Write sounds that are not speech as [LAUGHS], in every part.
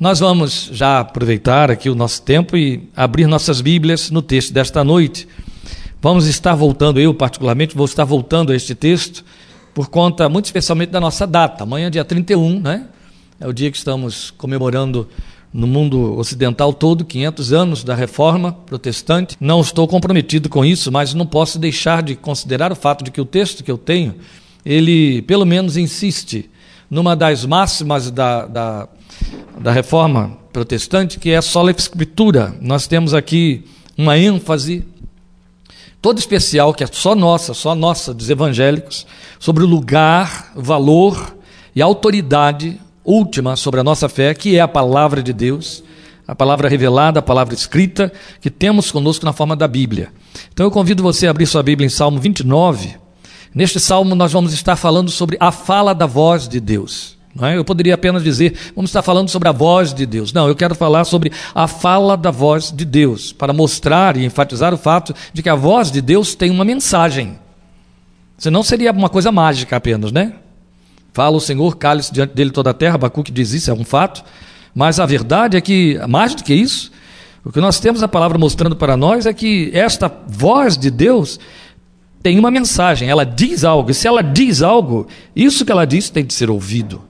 Nós vamos já aproveitar aqui o nosso tempo e abrir nossas Bíblias no texto desta noite. Vamos estar voltando, eu particularmente vou estar voltando a este texto, por conta muito especialmente da nossa data. Amanhã, dia 31, né? É o dia que estamos comemorando no mundo ocidental todo 500 anos da reforma protestante. Não estou comprometido com isso, mas não posso deixar de considerar o fato de que o texto que eu tenho, ele pelo menos insiste numa das máximas da, da da reforma protestante, que é a sola escritura. Nós temos aqui uma ênfase toda especial, que é só nossa, só nossa, dos evangélicos, sobre o lugar, valor e autoridade última sobre a nossa fé, que é a palavra de Deus, a palavra revelada, a palavra escrita, que temos conosco na forma da Bíblia. Então eu convido você a abrir sua Bíblia em Salmo 29. Neste salmo nós vamos estar falando sobre a fala da voz de Deus. É? Eu poderia apenas dizer, vamos estar falando sobre a voz de Deus. Não, eu quero falar sobre a fala da voz de Deus, para mostrar e enfatizar o fato de que a voz de Deus tem uma mensagem. Senão seria uma coisa mágica apenas, né? Fala o Senhor, cale-se diante dele toda a terra, Abacuque diz isso, é um fato. Mas a verdade é que, mais do que isso, o que nós temos a palavra mostrando para nós é que esta voz de Deus tem uma mensagem, ela diz algo, e se ela diz algo, isso que ela diz tem de ser ouvido.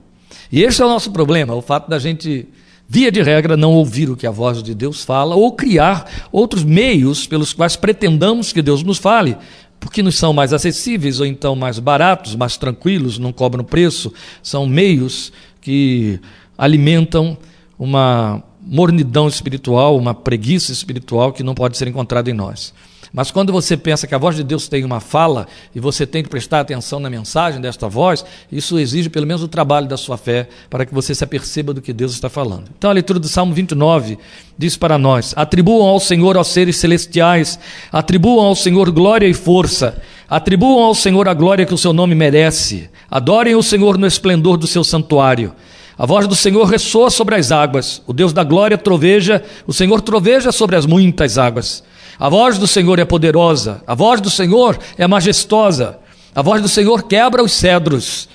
E esse é o nosso problema, o fato da gente, via de regra, não ouvir o que a voz de Deus fala ou criar outros meios pelos quais pretendamos que Deus nos fale, porque nos são mais acessíveis ou então mais baratos, mais tranquilos, não cobram preço, são meios que alimentam uma mornidão espiritual, uma preguiça espiritual que não pode ser encontrada em nós. Mas quando você pensa que a voz de Deus tem uma fala e você tem que prestar atenção na mensagem desta voz, isso exige pelo menos o trabalho da sua fé para que você se aperceba do que Deus está falando. Então a leitura do Salmo 29 diz para nós: Atribuam ao Senhor aos seres celestiais, atribuam ao Senhor glória e força, atribuam ao Senhor a glória que o seu nome merece, adorem o Senhor no esplendor do seu santuário. A voz do Senhor ressoa sobre as águas, o Deus da glória troveja, o Senhor troveja sobre as muitas águas. A voz do Senhor é poderosa, a voz do Senhor é majestosa, a voz do Senhor quebra os cedros.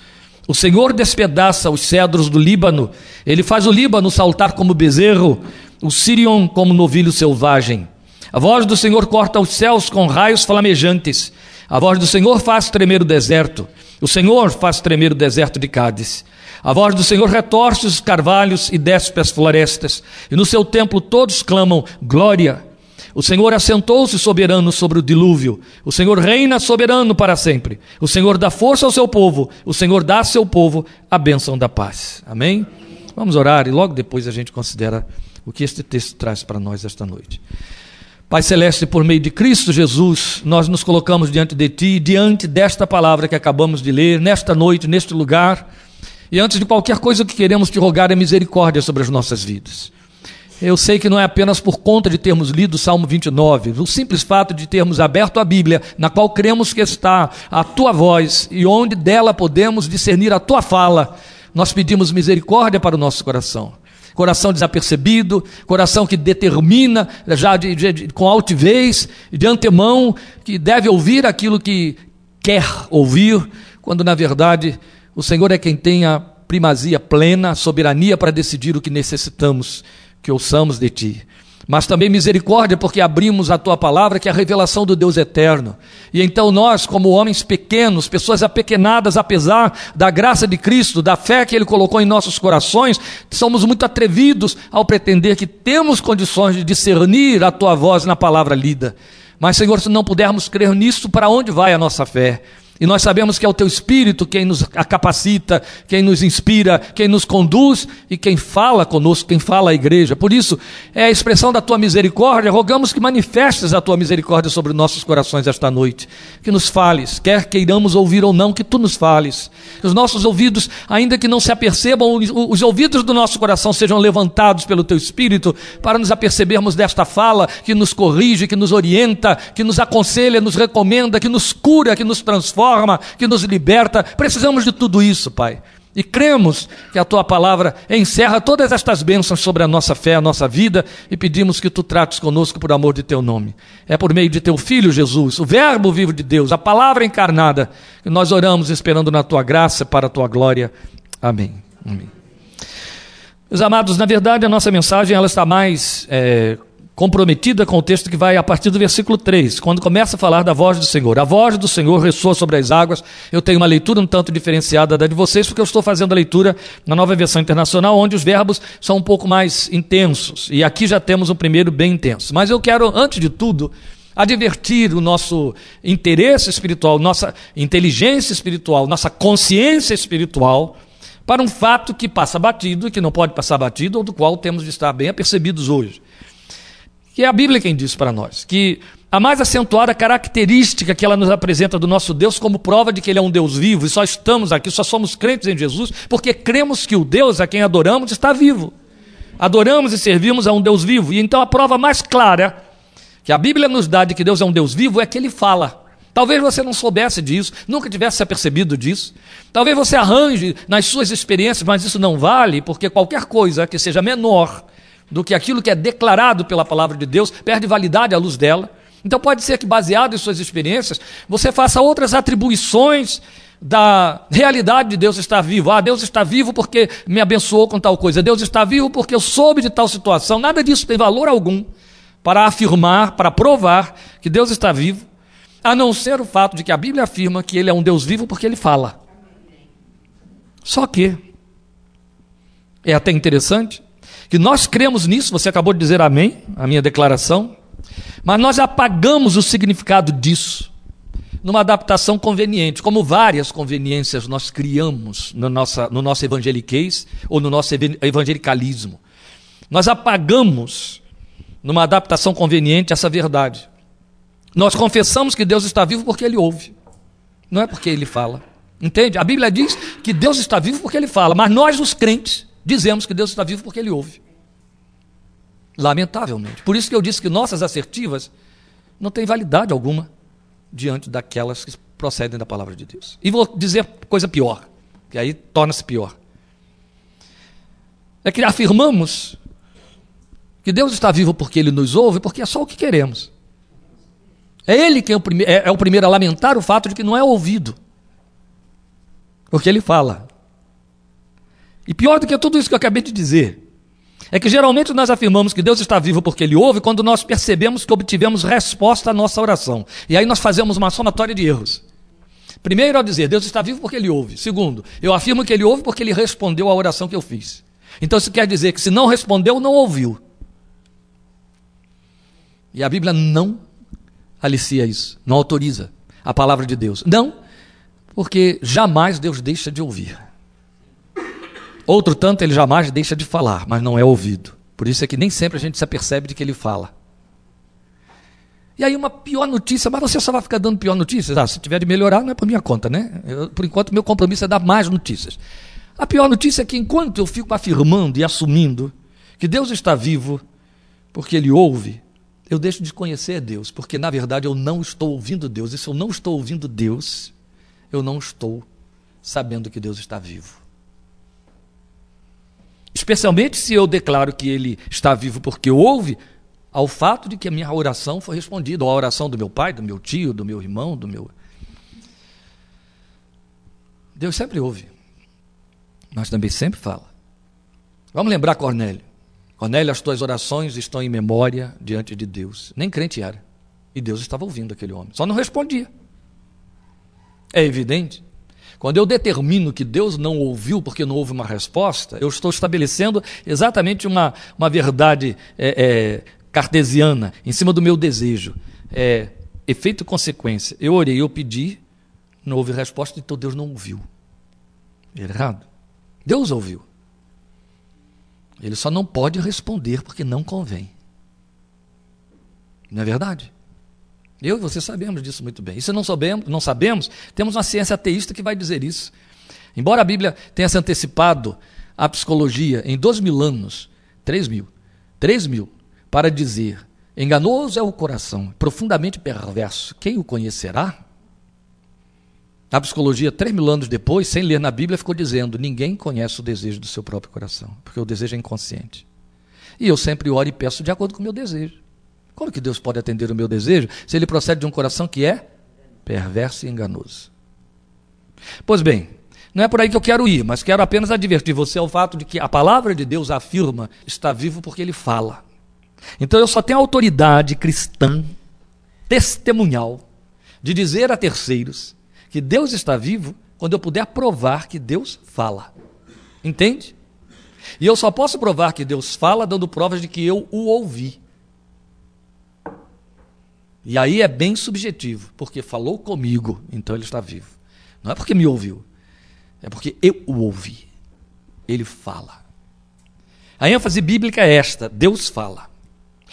O Senhor despedaça os cedros do Líbano, ele faz o Líbano saltar como bezerro, o Sirion como novilho selvagem. A voz do Senhor corta os céus com raios flamejantes. A voz do Senhor faz tremer o deserto. O Senhor faz tremer o deserto de Cádiz. A voz do Senhor retorce os carvalhos e despe as florestas. E no seu templo todos clamam: Glória, o Senhor assentou-se soberano sobre o dilúvio. O Senhor reina soberano para sempre. O Senhor dá força ao seu povo. O Senhor dá ao seu povo a bênção da paz. Amém? Vamos orar e logo depois a gente considera o que este texto traz para nós esta noite. Pai Celeste, por meio de Cristo Jesus, nós nos colocamos diante de Ti, diante desta palavra que acabamos de ler, nesta noite, neste lugar. E antes de qualquer coisa que queremos te rogar é misericórdia sobre as nossas vidas. Eu sei que não é apenas por conta de termos lido o Salmo 29, o simples fato de termos aberto a Bíblia, na qual cremos que está a tua voz e onde dela podemos discernir a tua fala, nós pedimos misericórdia para o nosso coração. Coração desapercebido, coração que determina já de, de, com altivez, de antemão, que deve ouvir aquilo que quer ouvir, quando na verdade o Senhor é quem tem a primazia plena, a soberania para decidir o que necessitamos que ouçamos de ti. Mas também misericórdia, porque abrimos a tua palavra, que é a revelação do Deus eterno. E então nós, como homens pequenos, pessoas apequenadas, apesar da graça de Cristo, da fé que Ele colocou em nossos corações, somos muito atrevidos ao pretender que temos condições de discernir a tua voz na palavra lida. Mas, Senhor, se não pudermos crer nisso, para onde vai a nossa fé? E nós sabemos que é o teu Espírito quem nos capacita, quem nos inspira, quem nos conduz e quem fala conosco, quem fala à igreja. Por isso, é a expressão da tua misericórdia. Rogamos que manifestes a tua misericórdia sobre nossos corações esta noite. Que nos fales, quer queiramos ouvir ou não, que tu nos fales. Que os nossos ouvidos, ainda que não se apercebam, os ouvidos do nosso coração sejam levantados pelo teu Espírito para nos apercebermos desta fala que nos corrige, que nos orienta, que nos aconselha, nos recomenda, que nos cura, que nos transforma transforma, que nos liberta. Precisamos de tudo isso, Pai. E cremos que a tua palavra encerra todas estas bênçãos sobre a nossa fé, a nossa vida, e pedimos que tu trates conosco por amor de teu nome. É por meio de teu filho Jesus, o Verbo vivo de Deus, a palavra encarnada, que nós oramos esperando na tua graça para a tua glória. Amém. Amém. Meus amados, na verdade a nossa mensagem ela está mais é, comprometida com o texto que vai a partir do versículo 3, quando começa a falar da voz do Senhor. A voz do Senhor ressoa sobre as águas. Eu tenho uma leitura um tanto diferenciada da de vocês, porque eu estou fazendo a leitura na nova versão internacional, onde os verbos são um pouco mais intensos. E aqui já temos um primeiro bem intenso. Mas eu quero, antes de tudo, advertir o nosso interesse espiritual, nossa inteligência espiritual, nossa consciência espiritual para um fato que passa batido e que não pode passar batido, ou do qual temos de estar bem apercebidos hoje que é a Bíblia quem diz para nós, que a mais acentuada característica que ela nos apresenta do nosso Deus como prova de que Ele é um Deus vivo, e só estamos aqui, só somos crentes em Jesus, porque cremos que o Deus a quem adoramos está vivo. Adoramos e servimos a um Deus vivo. E então a prova mais clara que a Bíblia nos dá de que Deus é um Deus vivo é que Ele fala. Talvez você não soubesse disso, nunca tivesse se apercebido disso. Talvez você arranje nas suas experiências, mas isso não vale, porque qualquer coisa que seja menor do que aquilo que é declarado pela palavra de Deus, perde validade à luz dela. Então pode ser que, baseado em suas experiências, você faça outras atribuições da realidade de Deus estar vivo. Ah, Deus está vivo porque me abençoou com tal coisa. Deus está vivo porque eu soube de tal situação. Nada disso tem valor algum para afirmar, para provar que Deus está vivo, a não ser o fato de que a Bíblia afirma que Ele é um Deus vivo porque Ele fala. Só que é até interessante que nós cremos nisso, você acabou de dizer amém, a minha declaração, mas nós apagamos o significado disso numa adaptação conveniente, como várias conveniências nós criamos no, nossa, no nosso evangeliquez ou no nosso evangelicalismo. Nós apagamos numa adaptação conveniente essa verdade. Nós confessamos que Deus está vivo porque Ele ouve, não é porque Ele fala. Entende? A Bíblia diz que Deus está vivo porque Ele fala, mas nós, os crentes, dizemos que Deus está vivo porque Ele ouve. Lamentavelmente. Por isso que eu disse que nossas assertivas não têm validade alguma diante daquelas que procedem da palavra de Deus. E vou dizer coisa pior, que aí torna-se pior. É que afirmamos que Deus está vivo porque Ele nos ouve, porque é só o que queremos. É Ele quem é o, primeiro, é, é o primeiro a lamentar o fato de que não é ouvido. Porque Ele fala. E pior do que tudo isso que eu acabei de dizer, é que geralmente nós afirmamos que Deus está vivo porque Ele ouve quando nós percebemos que obtivemos resposta à nossa oração. E aí nós fazemos uma somatória de erros. Primeiro, ao dizer Deus está vivo porque Ele ouve. Segundo, eu afirmo que Ele ouve porque Ele respondeu à oração que eu fiz. Então isso quer dizer que se não respondeu, não ouviu. E a Bíblia não alicia isso, não autoriza a palavra de Deus. Não, porque jamais Deus deixa de ouvir. Outro tanto, ele jamais deixa de falar, mas não é ouvido. Por isso é que nem sempre a gente se apercebe de que ele fala. E aí uma pior notícia, mas você só vai ficar dando pior notícias? Ah, se tiver de melhorar, não é por minha conta, né? Eu, por enquanto, meu compromisso é dar mais notícias. A pior notícia é que enquanto eu fico afirmando e assumindo que Deus está vivo, porque Ele ouve, eu deixo de conhecer Deus, porque na verdade eu não estou ouvindo Deus. E se eu não estou ouvindo Deus, eu não estou sabendo que Deus está vivo. Especialmente se eu declaro que ele está vivo porque ouve, ao fato de que a minha oração foi respondida, ou a oração do meu pai, do meu tio, do meu irmão, do meu. Deus sempre ouve, mas também sempre fala. Vamos lembrar Cornélio. Cornélio, as tuas orações estão em memória diante de Deus. Nem crente era. E Deus estava ouvindo aquele homem, só não respondia. É evidente quando eu determino que Deus não ouviu porque não houve uma resposta, eu estou estabelecendo exatamente uma, uma verdade é, é, cartesiana em cima do meu desejo. É, efeito e consequência. Eu orei, eu pedi, não houve resposta, então Deus não ouviu. Errado. Deus ouviu. Ele só não pode responder porque não convém. Não é verdade? Eu e você sabemos disso muito bem. E se não sabemos, não sabemos, temos uma ciência ateísta que vai dizer isso. Embora a Bíblia tenha se antecipado à psicologia em dois mil anos, três mil, três mil, para dizer enganoso é o coração, profundamente perverso, quem o conhecerá? A psicologia, três mil anos depois, sem ler na Bíblia, ficou dizendo: ninguém conhece o desejo do seu próprio coração, porque o desejo é inconsciente. E eu sempre oro e peço de acordo com o meu desejo. Como que Deus pode atender o meu desejo se ele procede de um coração que é perverso e enganoso? Pois bem, Não é por aí que eu quero ir, mas quero apenas advertir você ao fato de que a palavra de Deus afirma está vivo porque ele fala. Então eu só tenho autoridade cristã, testemunhal, de dizer a terceiros que Deus está vivo quando eu puder provar que Deus fala. Entende? E eu só posso provar que Deus fala dando provas de que eu o ouvi. E aí é bem subjetivo, porque falou comigo, então ele está vivo. Não é porque me ouviu, é porque eu o ouvi. Ele fala. A ênfase bíblica é esta: Deus fala.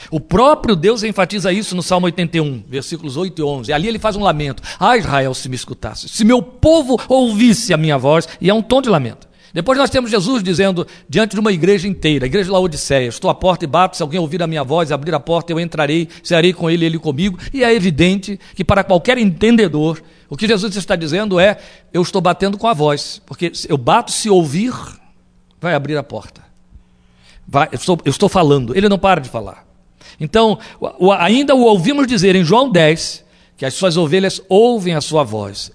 O próprio Deus enfatiza isso no Salmo 81, versículos 8 e 11. Ali ele faz um lamento. Ah, Israel, se me escutasse, se meu povo ouvisse a minha voz, e é um tom de lamento. Depois nós temos Jesus dizendo diante de uma igreja inteira, a igreja de Laodiceia, estou à porta e bato, se alguém ouvir a minha voz, abrir a porta, eu entrarei, serei com ele, ele comigo. E é evidente que para qualquer entendedor, o que Jesus está dizendo é, eu estou batendo com a voz, porque eu bato se ouvir, vai abrir a porta. Vai, eu, estou, eu estou falando, ele não para de falar. Então, ainda o ouvimos dizer em João 10 que as suas ovelhas ouvem a sua voz.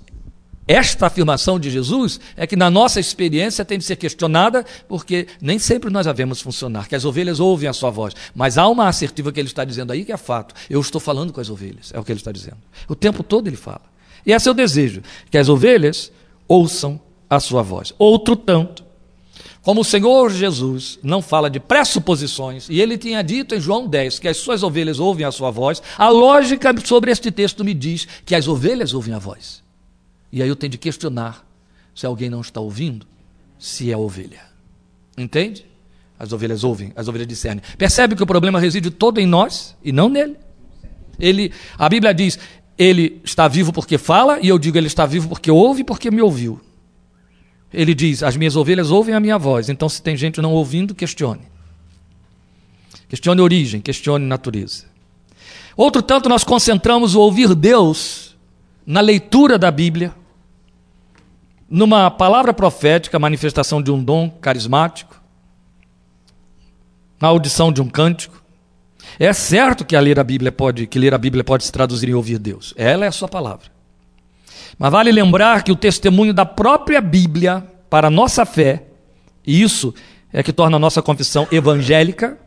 Esta afirmação de Jesus é que na nossa experiência tem de ser questionada, porque nem sempre nós a vemos funcionar, que as ovelhas ouvem a sua voz. Mas há uma assertiva que ele está dizendo aí que é fato. Eu estou falando com as ovelhas, é o que ele está dizendo. O tempo todo ele fala. E esse é o desejo, que as ovelhas ouçam a sua voz. Outro tanto, como o Senhor Jesus não fala de pressuposições, e ele tinha dito em João 10 que as suas ovelhas ouvem a sua voz, a lógica sobre este texto me diz que as ovelhas ouvem a voz. E aí eu tenho de questionar se alguém não está ouvindo, se é ovelha. Entende? As ovelhas ouvem, as ovelhas discernem. Percebe que o problema reside todo em nós e não nele. Ele, a Bíblia diz, ele está vivo porque fala, e eu digo ele está vivo porque ouve e porque me ouviu. Ele diz: As minhas ovelhas ouvem a minha voz. Então, se tem gente não ouvindo, questione. Questione origem, questione natureza. Outro tanto, nós concentramos o ouvir Deus na leitura da Bíblia, numa palavra profética, manifestação de um dom carismático, na audição de um cântico. É certo que a ler a Bíblia pode, que ler a Bíblia pode se traduzir em ouvir Deus. Ela é a sua palavra. Mas vale lembrar que o testemunho da própria Bíblia para a nossa fé, e isso é que torna a nossa confissão evangélica,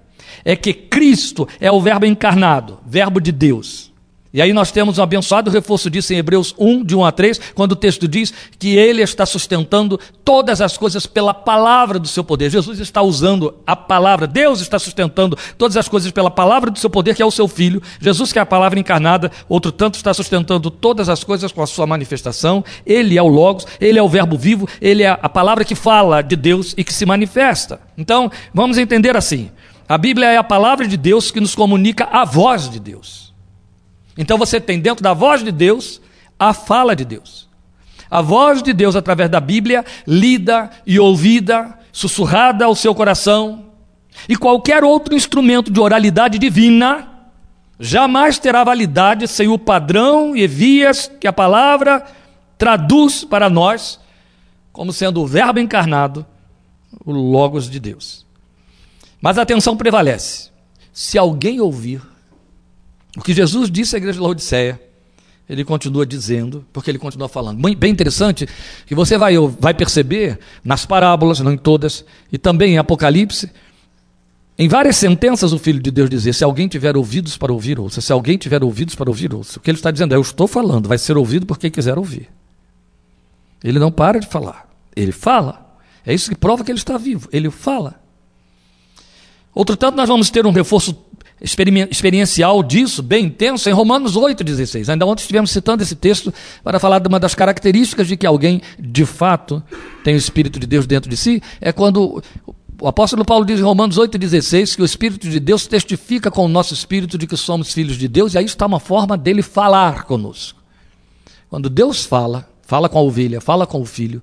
é que Cristo é o Verbo encarnado, Verbo de Deus. E aí nós temos um abençoado reforço disso em Hebreus 1, de 1 a 3, quando o texto diz que ele está sustentando todas as coisas pela palavra do seu poder. Jesus está usando a palavra, Deus está sustentando todas as coisas pela palavra do seu poder, que é o seu Filho. Jesus, que é a palavra encarnada, outro tanto está sustentando todas as coisas com a sua manifestação. Ele é o Logos, ele é o Verbo vivo, ele é a palavra que fala de Deus e que se manifesta. Então, vamos entender assim: a Bíblia é a palavra de Deus que nos comunica a voz de Deus. Então você tem dentro da voz de Deus a fala de Deus. A voz de Deus através da Bíblia, lida e ouvida, sussurrada ao seu coração, e qualquer outro instrumento de oralidade divina jamais terá validade sem o padrão e vias que a palavra traduz para nós como sendo o Verbo encarnado, o Logos de Deus. Mas a atenção prevalece. Se alguém ouvir o que Jesus disse à igreja de Laodiceia, ele continua dizendo, porque ele continua falando. Bem interessante que você vai, vai perceber nas parábolas, não em todas, e também em Apocalipse, em várias sentenças o Filho de Deus dizia: se alguém tiver ouvidos para ouvir, ouça. Se alguém tiver ouvidos para ouvir, ouça. O que ele está dizendo é: eu estou falando, vai ser ouvido por quem quiser ouvir. Ele não para de falar, ele fala. É isso que prova que ele está vivo, ele fala. Outro tanto, nós vamos ter um reforço experiencial disso, bem intenso, em Romanos 8,16. Ainda ontem estivemos citando esse texto para falar de uma das características de que alguém, de fato, tem o Espírito de Deus dentro de si, é quando o apóstolo Paulo diz em Romanos 8,16 que o Espírito de Deus testifica com o nosso espírito de que somos filhos de Deus, e aí está uma forma dele falar conosco. Quando Deus fala, fala com a ovelha, fala com o filho,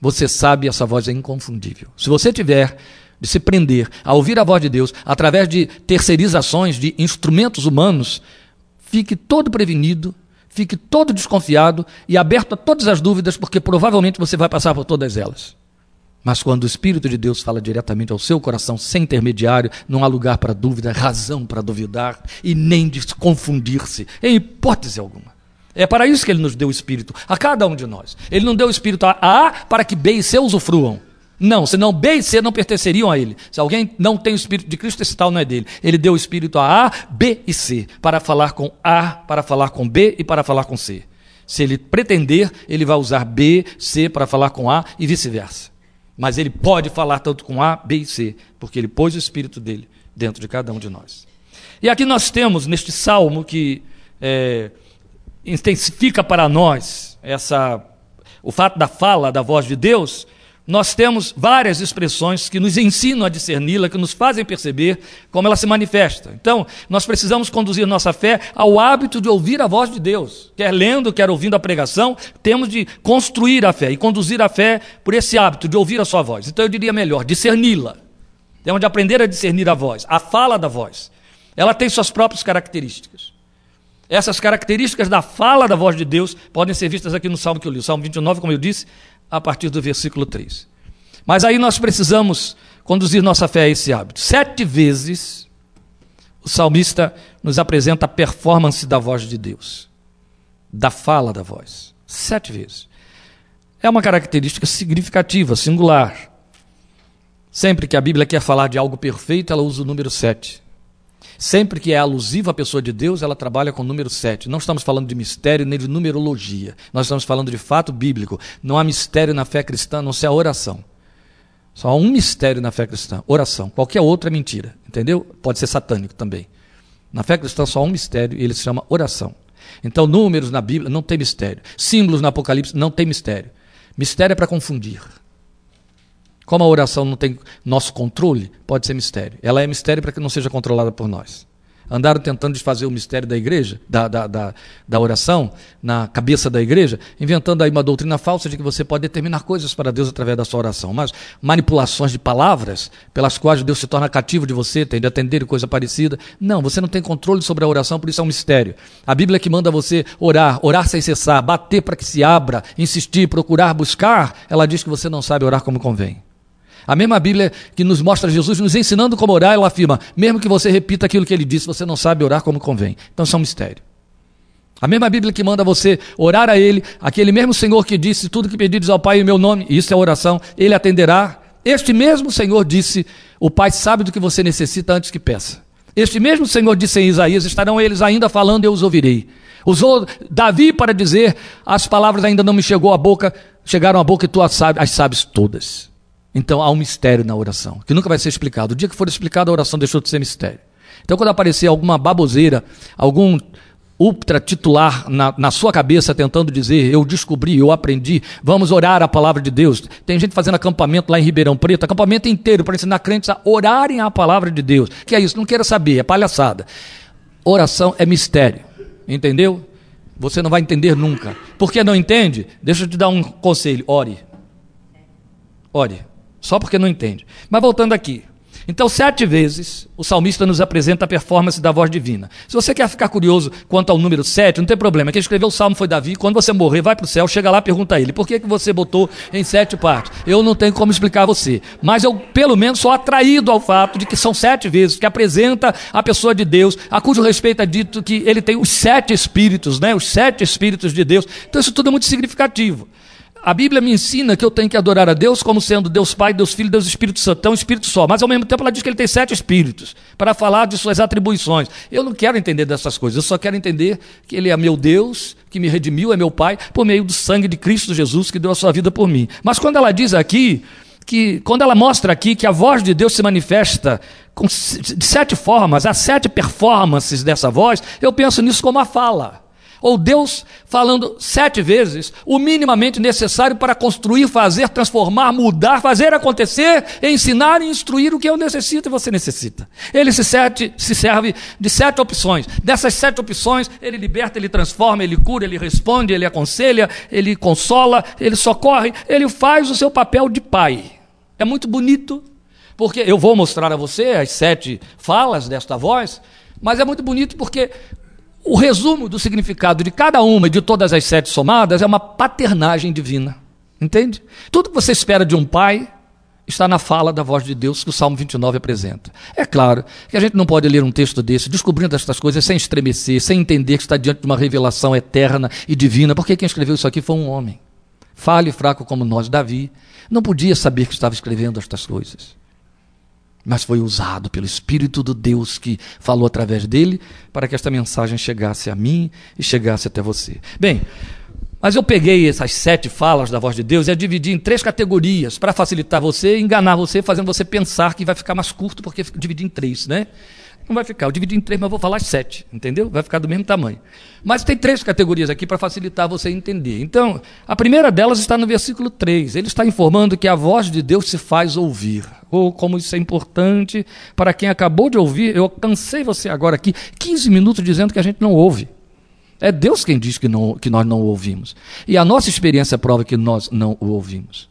você sabe essa voz é inconfundível. Se você tiver de se prender a ouvir a voz de Deus através de terceirizações de instrumentos humanos, fique todo prevenido, fique todo desconfiado e aberto a todas as dúvidas, porque provavelmente você vai passar por todas elas. Mas quando o Espírito de Deus fala diretamente ao seu coração, sem intermediário, não há lugar para dúvida, razão para duvidar e nem de confundir-se, em hipótese alguma. É para isso que ele nos deu o Espírito, a cada um de nós. Ele não deu o Espírito a A para que B e C usufruam. Não, senão B e C não pertenceriam a ele. Se alguém não tem o Espírito de Cristo, esse tal não é dele. Ele deu o Espírito a A, B e C, para falar com A, para falar com B e para falar com C. Se ele pretender, ele vai usar B, C para falar com A e vice-versa. Mas ele pode falar tanto com A, B e C, porque ele pôs o Espírito dele dentro de cada um de nós. E aqui nós temos, neste salmo, que é, intensifica para nós essa, o fato da fala da voz de Deus, nós temos várias expressões que nos ensinam a discerni-la, que nos fazem perceber como ela se manifesta. Então, nós precisamos conduzir nossa fé ao hábito de ouvir a voz de Deus. Quer lendo, quer ouvindo a pregação, temos de construir a fé e conduzir a fé por esse hábito de ouvir a sua voz. Então, eu diria melhor, discerni-la. Temos de aprender a discernir a voz, a fala da voz. Ela tem suas próprias características. Essas características da fala da voz de Deus podem ser vistas aqui no Salmo que eu li, o Salmo 29, como eu disse, a partir do versículo 3. Mas aí nós precisamos conduzir nossa fé a esse hábito. Sete vezes o salmista nos apresenta a performance da voz de Deus, da fala da voz. Sete vezes. É uma característica significativa, singular. Sempre que a Bíblia quer falar de algo perfeito, ela usa o número sete. Sempre que é alusiva à pessoa de Deus, ela trabalha com o número 7. Não estamos falando de mistério nem de numerologia. Nós estamos falando de fato bíblico. Não há mistério na fé cristã, não ser a oração. Só há um mistério na fé cristã: oração. Qualquer outro é mentira. Entendeu? Pode ser satânico também. Na fé cristã só há um mistério e ele se chama oração. Então, números na Bíblia não tem mistério. Símbolos no Apocalipse não tem mistério. Mistério é para confundir. Como a oração não tem nosso controle, pode ser mistério. Ela é mistério para que não seja controlada por nós. Andaram tentando desfazer o mistério da igreja, da, da, da, da, oração, na cabeça da igreja, inventando aí uma doutrina falsa de que você pode determinar coisas para Deus através da sua oração. Mas manipulações de palavras, pelas quais Deus se torna cativo de você, tem de atender coisa parecida. Não, você não tem controle sobre a oração, por isso é um mistério. A Bíblia que manda você orar, orar sem cessar, bater para que se abra, insistir, procurar, buscar, ela diz que você não sabe orar como convém. A mesma Bíblia que nos mostra Jesus nos ensinando como orar, ela afirma: mesmo que você repita aquilo que ele disse, você não sabe orar como convém. Então isso é um mistério. A mesma Bíblia que manda você orar a Ele, aquele mesmo Senhor que disse: Tudo que pedires ao Pai em meu nome, isso é oração, Ele atenderá. Este mesmo Senhor disse: O Pai sabe do que você necessita antes que peça. Este mesmo Senhor disse em Isaías: Estarão eles ainda falando, eu os ouvirei. Usou Davi para dizer: As palavras ainda não me chegou à boca, chegaram à boca e tu as sabes, as sabes todas. Então há um mistério na oração, que nunca vai ser explicado. O dia que for explicado, a oração deixou de ser mistério. Então, quando aparecer alguma baboseira, algum ultra titular na, na sua cabeça tentando dizer, eu descobri, eu aprendi, vamos orar a palavra de Deus. Tem gente fazendo acampamento lá em Ribeirão Preto, acampamento inteiro para ensinar crentes a orarem a palavra de Deus. Que é isso? Não quero saber, é palhaçada. Oração é mistério, entendeu? Você não vai entender nunca. Por que não entende? Deixa eu te dar um conselho: ore. Ore. Só porque não entende. Mas voltando aqui. Então, sete vezes, o salmista nos apresenta a performance da voz divina. Se você quer ficar curioso quanto ao número sete, não tem problema. Quem escreveu o salmo foi Davi. Quando você morrer, vai para o céu, chega lá pergunta a ele: por que, que você botou em sete partes? Eu não tenho como explicar a você. Mas eu, pelo menos, sou atraído ao fato de que são sete vezes que apresenta a pessoa de Deus, a cujo respeito é dito que ele tem os sete espíritos, né? os sete espíritos de Deus. Então, isso tudo é muito significativo. A Bíblia me ensina que eu tenho que adorar a Deus como sendo Deus Pai, Deus Filho, Deus Espírito Santo, é um espírito só. Mas ao mesmo tempo ela diz que ele tem sete espíritos para falar de suas atribuições. Eu não quero entender dessas coisas, eu só quero entender que ele é meu Deus, que me redimiu, é meu Pai, por meio do sangue de Cristo Jesus que deu a sua vida por mim. Mas quando ela diz aqui que quando ela mostra aqui que a voz de Deus se manifesta com, de sete formas, há sete performances dessa voz, eu penso nisso como a fala. Ou Deus falando sete vezes o minimamente necessário para construir, fazer, transformar, mudar, fazer acontecer, ensinar e instruir o que eu necessito e você necessita. Ele se, sete, se serve de sete opções. Dessas sete opções, ele liberta, ele transforma, ele cura, ele responde, ele aconselha, ele consola, ele socorre, ele faz o seu papel de pai. É muito bonito, porque eu vou mostrar a você as sete falas desta voz, mas é muito bonito porque o resumo do significado de cada uma e de todas as sete somadas é uma paternagem divina. Entende? Tudo que você espera de um pai, está na fala da voz de Deus que o Salmo 29 apresenta. É claro que a gente não pode ler um texto desse descobrindo estas coisas sem estremecer, sem entender que está diante de uma revelação eterna e divina, porque quem escreveu isso aqui foi um homem. Falho e fraco como nós, Davi, não podia saber que estava escrevendo estas coisas. Mas foi usado pelo Espírito do Deus que falou através dele para que esta mensagem chegasse a mim e chegasse até você. Bem, mas eu peguei essas sete falas da voz de Deus e a dividi em três categorias para facilitar você, enganar você, fazendo você pensar que vai ficar mais curto porque dividi em três, né? Não vai ficar, eu dividi em três, mas vou falar sete, entendeu? Vai ficar do mesmo tamanho. Mas tem três categorias aqui para facilitar você entender. Então, a primeira delas está no versículo 3. Ele está informando que a voz de Deus se faz ouvir. Ou como isso é importante para quem acabou de ouvir, eu cansei você agora aqui 15 minutos dizendo que a gente não ouve. É Deus quem diz que, não, que nós não ouvimos. E a nossa experiência prova que nós não o ouvimos.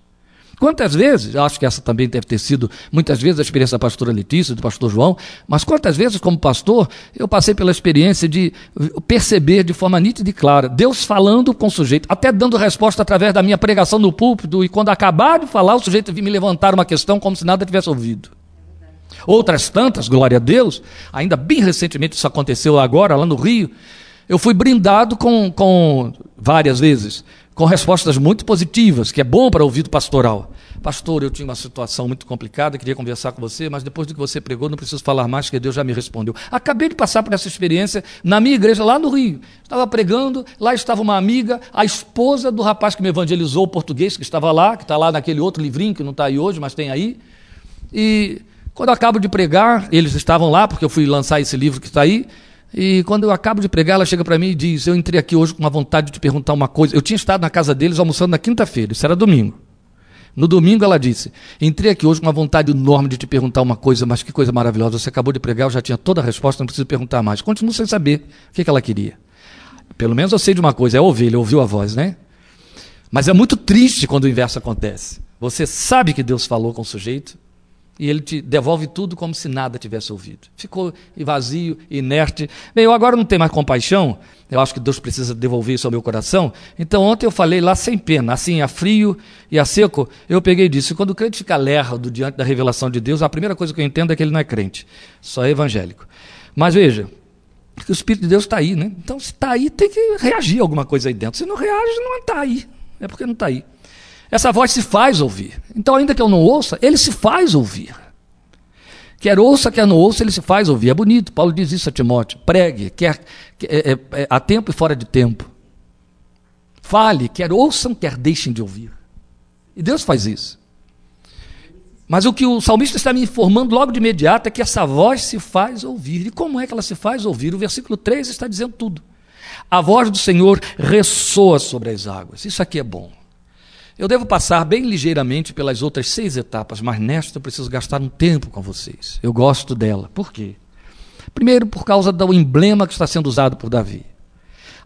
Quantas vezes, acho que essa também deve ter sido muitas vezes a experiência da pastora Letícia, do pastor João, mas quantas vezes, como pastor, eu passei pela experiência de perceber de forma nítida e clara Deus falando com o sujeito, até dando resposta através da minha pregação no púlpito, e quando acabar de falar, o sujeito me levantar uma questão como se nada tivesse ouvido. Outras tantas, glória a Deus, ainda bem recentemente isso aconteceu agora, lá no Rio, eu fui brindado com, com várias vezes, com respostas muito positivas, que é bom para o ouvido pastoral. Pastor, eu tinha uma situação muito complicada, queria conversar com você, mas depois do que você pregou, não preciso falar mais, porque Deus já me respondeu. Acabei de passar por essa experiência na minha igreja, lá no Rio. Estava pregando, lá estava uma amiga, a esposa do rapaz que me evangelizou o português, que estava lá, que está lá naquele outro livrinho, que não está aí hoje, mas tem aí. E quando eu acabo de pregar, eles estavam lá, porque eu fui lançar esse livro que está aí, e quando eu acabo de pregar, ela chega para mim e diz: Eu entrei aqui hoje com uma vontade de te perguntar uma coisa. Eu tinha estado na casa deles almoçando na quinta-feira, isso era domingo. No domingo ela disse: Entrei aqui hoje com uma vontade enorme de te perguntar uma coisa, mas que coisa maravilhosa. Você acabou de pregar, eu já tinha toda a resposta, não preciso perguntar mais. Continuo sem saber o que, que ela queria. Pelo menos eu sei de uma coisa: é ovelha, ouviu a voz, né? Mas é muito triste quando o inverso acontece. Você sabe que Deus falou com o sujeito, e ele te devolve tudo como se nada tivesse ouvido. Ficou vazio, inerte. Bem, eu agora não tenho mais compaixão, eu acho que Deus precisa devolver isso ao meu coração. Então ontem eu falei lá sem pena, assim, a frio e a seco, eu peguei disso. Quando o crente fica lerdo diante da revelação de Deus, a primeira coisa que eu entendo é que ele não é crente, só é evangélico. Mas veja, o Espírito de Deus está aí, né? Então se está aí, tem que reagir a alguma coisa aí dentro. Se não reage, não está aí. É porque não está aí. Essa voz se faz ouvir. Então, ainda que eu não ouça, ele se faz ouvir. Quer ouça, quer não ouça, ele se faz ouvir. É bonito. Paulo diz isso a Timóteo. Pregue, quer, é, é, é, a tempo e fora de tempo. Fale, quer ouçam, quer deixem de ouvir. E Deus faz isso. Mas o que o salmista está me informando logo de imediato é que essa voz se faz ouvir. E como é que ela se faz ouvir? O versículo 3 está dizendo tudo. A voz do Senhor ressoa sobre as águas. Isso aqui é bom. Eu devo passar bem ligeiramente pelas outras seis etapas, mas nesta eu preciso gastar um tempo com vocês. Eu gosto dela. Por quê? Primeiro, por causa do emblema que está sendo usado por Davi.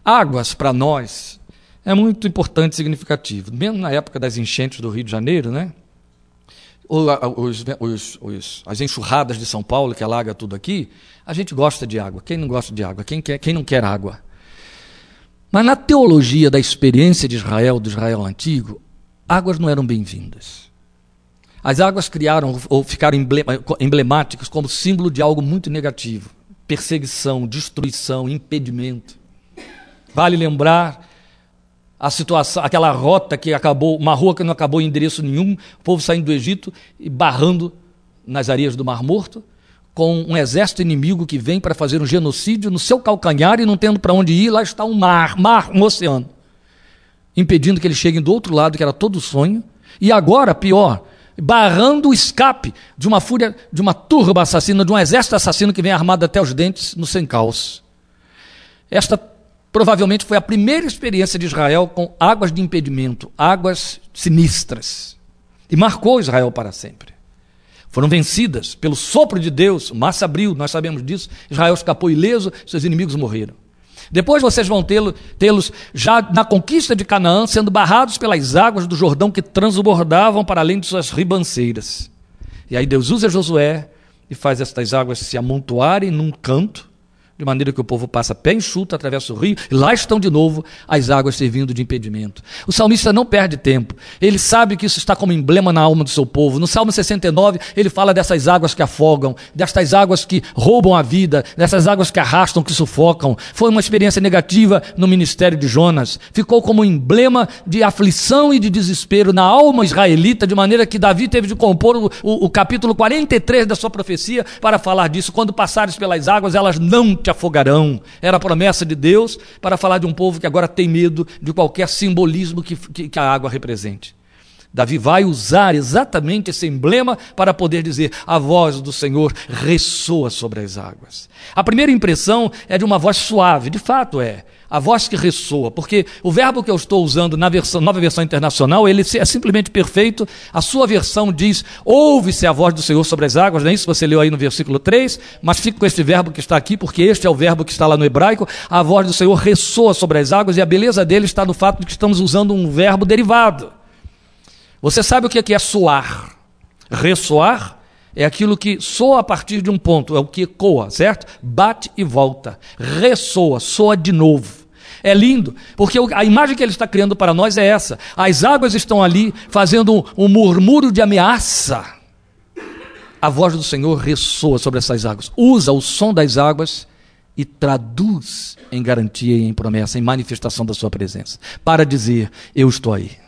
Águas, para nós, é muito importante e significativo. Mesmo na época das enchentes do Rio de Janeiro, né? Os, os, os, as enxurradas de São Paulo, que alaga tudo aqui, a gente gosta de água. Quem não gosta de água? Quem, quer, quem não quer água? Mas na teologia da experiência de Israel, do Israel antigo, águas não eram bem-vindas. As águas criaram ou ficaram emblemáticas como símbolo de algo muito negativo: perseguição, destruição, impedimento. Vale lembrar a situação, aquela rota que acabou, uma rua que não acabou em endereço nenhum, o povo saindo do Egito e barrando nas areias do Mar Morto, com um exército inimigo que vem para fazer um genocídio no seu calcanhar e não tendo para onde ir, lá está um mar, mar, um oceano impedindo que eles cheguem do outro lado, que era todo sonho, e agora, pior, barrando o escape de uma fúria, de uma turba assassina, de um exército assassino que vem armado até os dentes no sem caos. Esta provavelmente foi a primeira experiência de Israel com águas de impedimento, águas sinistras. E marcou Israel para sempre. Foram vencidas pelo sopro de Deus, o mar se abriu, nós sabemos disso. Israel escapou ileso, seus inimigos morreram. Depois vocês vão tê-los já na conquista de Canaã, sendo barrados pelas águas do Jordão que transbordavam para além de suas ribanceiras. E aí Deus usa Josué e faz estas águas se amontoarem num canto, de maneira que o povo passa pé enxuto, atravessa o rio, e lá estão de novo as águas servindo de impedimento. O salmista não perde tempo, ele sabe que isso está como emblema na alma do seu povo. No Salmo 69, ele fala dessas águas que afogam, destas águas que roubam a vida, dessas águas que arrastam, que sufocam. Foi uma experiência negativa no ministério de Jonas, ficou como emblema de aflição e de desespero na alma israelita, de maneira que Davi teve de compor o, o, o capítulo 43 da sua profecia para falar disso. Quando passares pelas águas, elas não te afogarão. Era a promessa de Deus para falar de um povo que agora tem medo de qualquer simbolismo que, que, que a água represente. Davi vai usar exatamente esse emblema para poder dizer: a voz do Senhor ressoa sobre as águas. A primeira impressão é de uma voz suave, de fato é a voz que ressoa, porque o verbo que eu estou usando na versão, nova versão internacional, ele é simplesmente perfeito. A sua versão diz: ouve-se a voz do Senhor sobre as águas, não é isso que você leu aí no versículo 3, mas fica com este verbo que está aqui, porque este é o verbo que está lá no hebraico. A voz do Senhor ressoa sobre as águas, e a beleza dele está no fato de que estamos usando um verbo derivado. Você sabe o que é soar? Ressoar é aquilo que soa a partir de um ponto, é o que ecoa, certo? Bate e volta, ressoa, soa de novo. É lindo, porque a imagem que ele está criando para nós é essa. As águas estão ali fazendo um murmúrio de ameaça. A voz do Senhor ressoa sobre essas águas. Usa o som das águas e traduz em garantia e em promessa, em manifestação da sua presença, para dizer: Eu estou aí.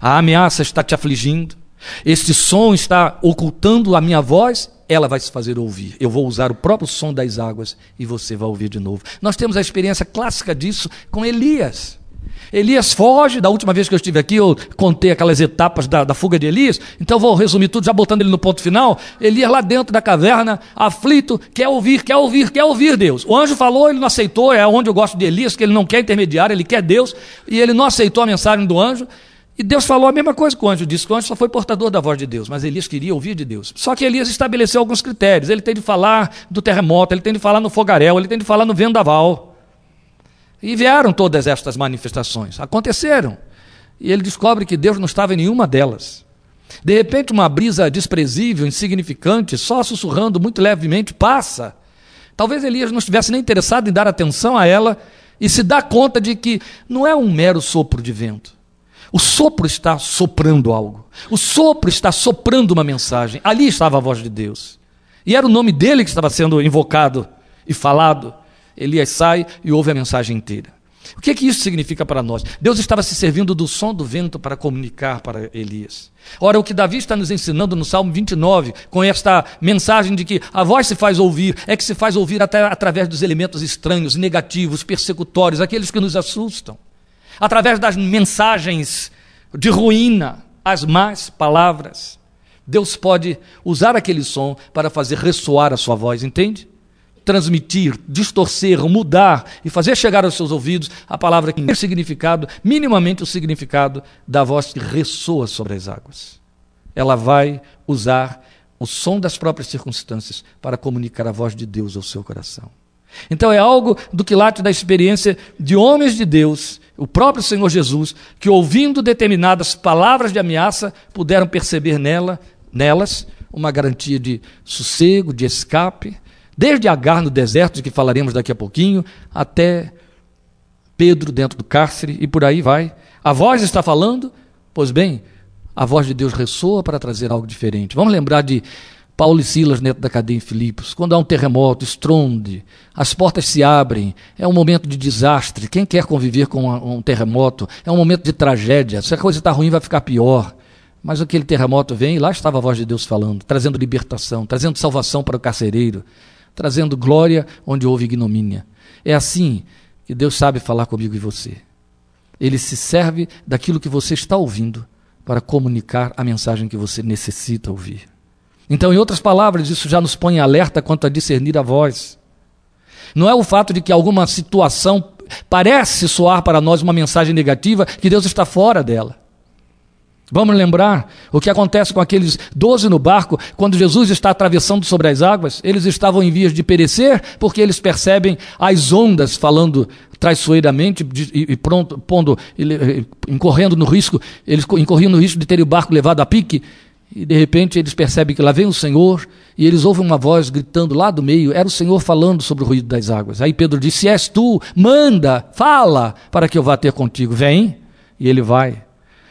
A ameaça está te afligindo, este som está ocultando a minha voz ela vai se fazer ouvir. Eu vou usar o próprio som das águas e você vai ouvir de novo. Nós temos a experiência clássica disso com Elias. Elias foge, da última vez que eu estive aqui, eu contei aquelas etapas da, da fuga de Elias, então vou resumir tudo, já botando ele no ponto final. Elias lá dentro da caverna, aflito, quer ouvir, quer ouvir, quer ouvir Deus. O anjo falou, ele não aceitou, é onde eu gosto de Elias, que ele não quer intermediário, ele quer Deus, e ele não aceitou a mensagem do anjo. E Deus falou a mesma coisa com o anjo, disse que o anjo só foi portador da voz de Deus, mas Elias queria ouvir de Deus. Só que Elias estabeleceu alguns critérios. Ele tem de falar do terremoto, ele tem de falar no fogaréu, ele tem de falar no vendaval. E vieram todas estas manifestações, aconteceram. E ele descobre que Deus não estava em nenhuma delas. De repente, uma brisa desprezível, insignificante, só sussurrando muito levemente, passa. Talvez Elias não estivesse nem interessado em dar atenção a ela e se dá conta de que não é um mero sopro de vento o sopro está soprando algo. O sopro está soprando uma mensagem. Ali estava a voz de Deus. E era o nome dele que estava sendo invocado e falado. Elias sai e ouve a mensagem inteira. O que, é que isso significa para nós? Deus estava se servindo do som do vento para comunicar para Elias. Ora, o que Davi está nos ensinando no Salmo 29, com esta mensagem de que a voz se faz ouvir, é que se faz ouvir até através dos elementos estranhos, negativos, persecutórios, aqueles que nos assustam através das mensagens de ruína, as más palavras. Deus pode usar aquele som para fazer ressoar a sua voz, entende? Transmitir, distorcer, mudar e fazer chegar aos seus ouvidos a palavra que tem significado, minimamente o significado da voz que ressoa sobre as águas. Ela vai usar o som das próprias circunstâncias para comunicar a voz de Deus ao seu coração. Então é algo do que late da experiência de homens de Deus, o próprio Senhor Jesus, que ouvindo determinadas palavras de ameaça, puderam perceber nela, nelas uma garantia de sossego, de escape, desde Agar no deserto, de que falaremos daqui a pouquinho, até Pedro dentro do cárcere e por aí vai. A voz está falando, pois bem, a voz de Deus ressoa para trazer algo diferente. Vamos lembrar de Paulo e Silas dentro da cadeia em Filipos. Quando há um terremoto, estronde, as portas se abrem, é um momento de desastre. Quem quer conviver com um terremoto? É um momento de tragédia. Se a coisa está ruim, vai ficar pior. Mas aquele terremoto vem e lá estava a voz de Deus falando, trazendo libertação, trazendo salvação para o carcereiro, trazendo glória onde houve ignomínia. É assim que Deus sabe falar comigo e você. Ele se serve daquilo que você está ouvindo para comunicar a mensagem que você necessita ouvir. Então, em outras palavras, isso já nos põe em alerta quanto a discernir a voz. Não é o fato de que alguma situação parece soar para nós uma mensagem negativa que Deus está fora dela. Vamos lembrar o que acontece com aqueles doze no barco, quando Jesus está atravessando sobre as águas, eles estavam em vias de perecer, porque eles percebem as ondas falando traiçoeiramente e pronto, pondo, incorrendo no risco, eles incorriam no risco de terem o barco levado a pique, e de repente eles percebem que lá vem o Senhor, e eles ouvem uma voz gritando lá do meio, era o Senhor falando sobre o ruído das águas. Aí Pedro disse: Se és tu, manda, fala, para que eu vá ter contigo. Vem, e ele vai.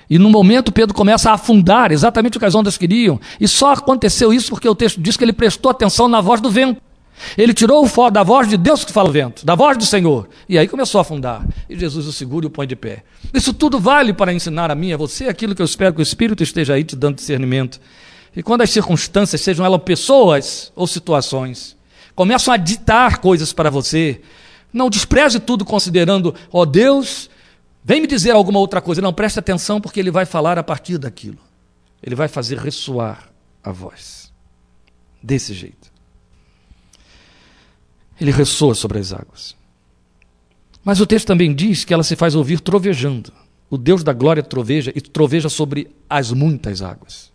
E no momento Pedro começa a afundar, exatamente o que as ondas queriam. E só aconteceu isso porque o texto diz que ele prestou atenção na voz do vento. Ele tirou o foco da voz de Deus que fala o vento, da voz do Senhor. E aí começou a afundar. E Jesus o segura e o põe de pé. Isso tudo vale para ensinar a mim, a você, aquilo que eu espero que o Espírito esteja aí te dando discernimento. E quando as circunstâncias, sejam elas pessoas ou situações, começam a ditar coisas para você, não despreze tudo considerando, ó oh, Deus, vem me dizer alguma outra coisa. Não, preste atenção porque ele vai falar a partir daquilo. Ele vai fazer ressoar a voz. Desse jeito. Ele ressoa sobre as águas. Mas o texto também diz que ela se faz ouvir trovejando. O Deus da glória troveja e troveja sobre as muitas águas.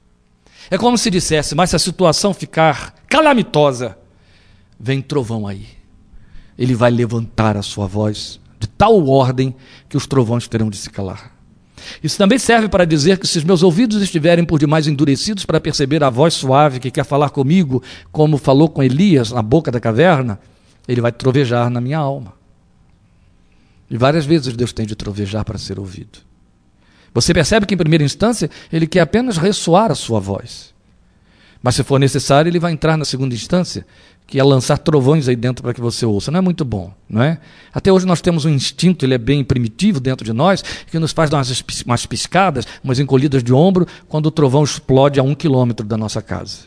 É como se dissesse, mas se a situação ficar calamitosa, vem trovão aí. Ele vai levantar a sua voz de tal ordem que os trovões terão de se calar. Isso também serve para dizer que se os meus ouvidos estiverem por demais endurecidos para perceber a voz suave que quer falar comigo, como falou com Elias na boca da caverna, ele vai trovejar na minha alma. E várias vezes Deus tem de trovejar para ser ouvido. Você percebe que, em primeira instância, ele quer apenas ressoar a sua voz. Mas, se for necessário, ele vai entrar na segunda instância, que é lançar trovões aí dentro para que você ouça. Não é muito bom, não é? Até hoje nós temos um instinto, ele é bem primitivo dentro de nós, que nos faz dar umas, umas piscadas, umas encolhidas de ombro, quando o trovão explode a um quilômetro da nossa casa.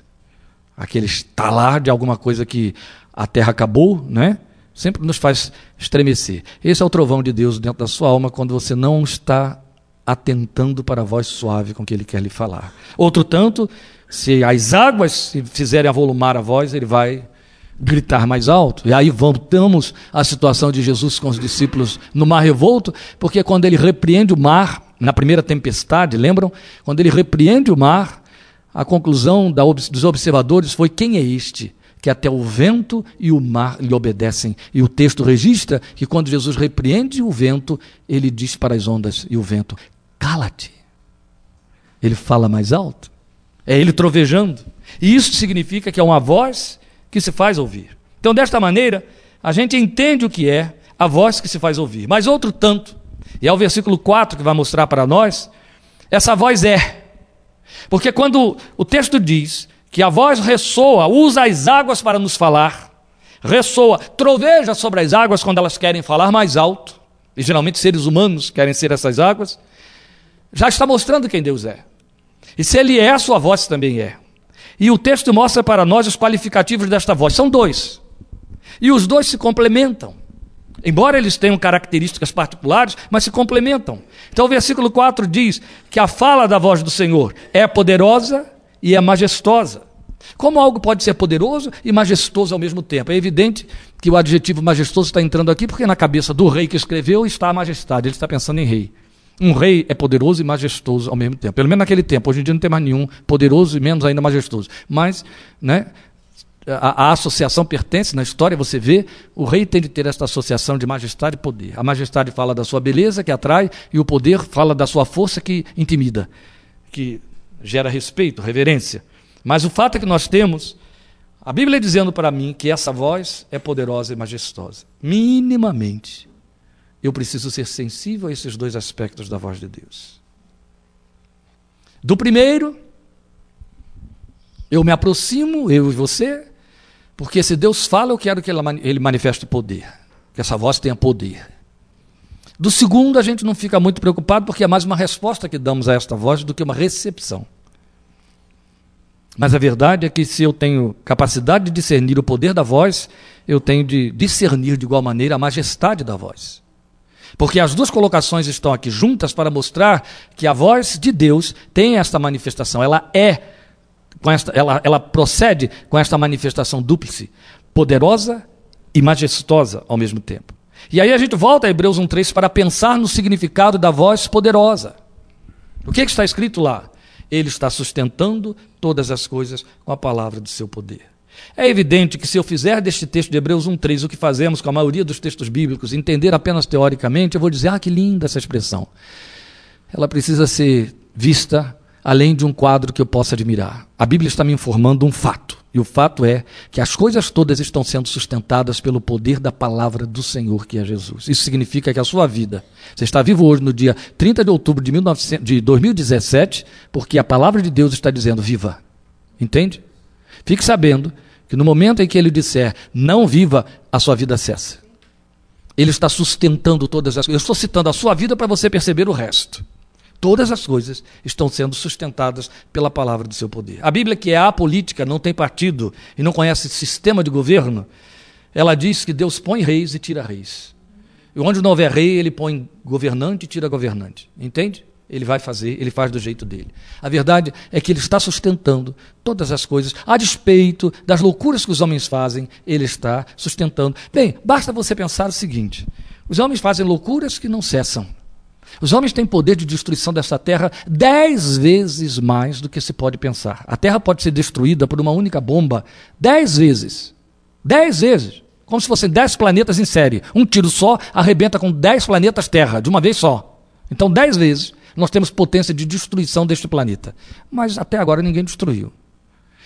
Aquele estalar de alguma coisa que a terra acabou, né? Sempre nos faz estremecer. Esse é o trovão de Deus dentro da sua alma quando você não está atentando para a voz suave com que ele quer lhe falar. Outro tanto, se as águas fizerem avolumar a voz, ele vai gritar mais alto. E aí voltamos à situação de Jesus com os discípulos no mar revolto, porque quando ele repreende o mar, na primeira tempestade, lembram? Quando ele repreende o mar, a conclusão dos observadores foi: quem é este? Que até o vento e o mar lhe obedecem. E o texto registra que quando Jesus repreende o vento, ele diz para as ondas e o vento: Cala-te. Ele fala mais alto. É ele trovejando. E isso significa que é uma voz que se faz ouvir. Então, desta maneira, a gente entende o que é a voz que se faz ouvir. Mas outro tanto, e é o versículo 4 que vai mostrar para nós, essa voz é. Porque quando o texto diz que a voz ressoa, usa as águas para nos falar, ressoa, troveja sobre as águas quando elas querem falar mais alto, e geralmente seres humanos querem ser essas águas, já está mostrando quem Deus é. E se Ele é, a sua voz também é. E o texto mostra para nós os qualificativos desta voz. São dois. E os dois se complementam. Embora eles tenham características particulares, mas se complementam. Então o versículo 4 diz que a fala da voz do Senhor é poderosa e é majestosa. Como algo pode ser poderoso e majestoso ao mesmo tempo? É evidente que o adjetivo majestoso está entrando aqui porque na cabeça do rei que escreveu está a majestade, ele está pensando em rei. Um rei é poderoso e majestoso ao mesmo tempo. Pelo menos naquele tempo. Hoje em dia não tem mais nenhum poderoso e menos ainda majestoso. Mas, né, a, a, associação pertence na história, você vê, o rei tem de ter esta associação de majestade e poder. A majestade fala da sua beleza, que atrai, e o poder fala da sua força, que intimida, que gera respeito, reverência. Mas o fato é que nós temos a Bíblia dizendo para mim que essa voz é poderosa e majestosa. Minimamente eu preciso ser sensível a esses dois aspectos da voz de Deus. Do primeiro, eu me aproximo, eu e você, porque se Deus fala, eu quero que ele manifeste poder, que essa voz tenha poder. Do segundo, a gente não fica muito preocupado, porque é mais uma resposta que damos a esta voz do que uma recepção. Mas a verdade é que se eu tenho capacidade de discernir o poder da voz, eu tenho de discernir de igual maneira a majestade da voz. Porque as duas colocações estão aqui juntas para mostrar que a voz de Deus tem esta manifestação, ela é, com esta, ela, ela procede com esta manifestação dúplice, poderosa e majestosa ao mesmo tempo. E aí a gente volta a Hebreus 1,3 para pensar no significado da voz poderosa. O que, é que está escrito lá? Ele está sustentando todas as coisas com a palavra do seu poder. É evidente que se eu fizer deste texto de Hebreus 1,3 o que fazemos com a maioria dos textos bíblicos, entender apenas teoricamente, eu vou dizer, ah, que linda essa expressão. Ela precisa ser vista além de um quadro que eu possa admirar. A Bíblia está me informando um fato. E o fato é que as coisas todas estão sendo sustentadas pelo poder da palavra do Senhor, que é Jesus. Isso significa que a sua vida, você está vivo hoje no dia 30 de outubro de, 1900, de 2017, porque a palavra de Deus está dizendo viva. Entende? Fique sabendo que no momento em que ele disser não viva, a sua vida cessa. Ele está sustentando todas as coisas. Eu estou citando a sua vida para você perceber o resto. Todas as coisas estão sendo sustentadas pela palavra do seu poder. A Bíblia, que é apolítica, não tem partido e não conhece sistema de governo, ela diz que Deus põe reis e tira reis. E onde não houver rei, ele põe governante e tira governante. Entende? Ele vai fazer, ele faz do jeito dele. A verdade é que ele está sustentando todas as coisas, a despeito das loucuras que os homens fazem, ele está sustentando. Bem, basta você pensar o seguinte: os homens fazem loucuras que não cessam. Os homens têm poder de destruição dessa terra dez vezes mais do que se pode pensar. A terra pode ser destruída por uma única bomba dez vezes. Dez vezes. Como se fossem dez planetas em série. Um tiro só arrebenta com dez planetas Terra, de uma vez só. Então, dez vezes nós temos potência de destruição deste planeta. Mas até agora ninguém destruiu.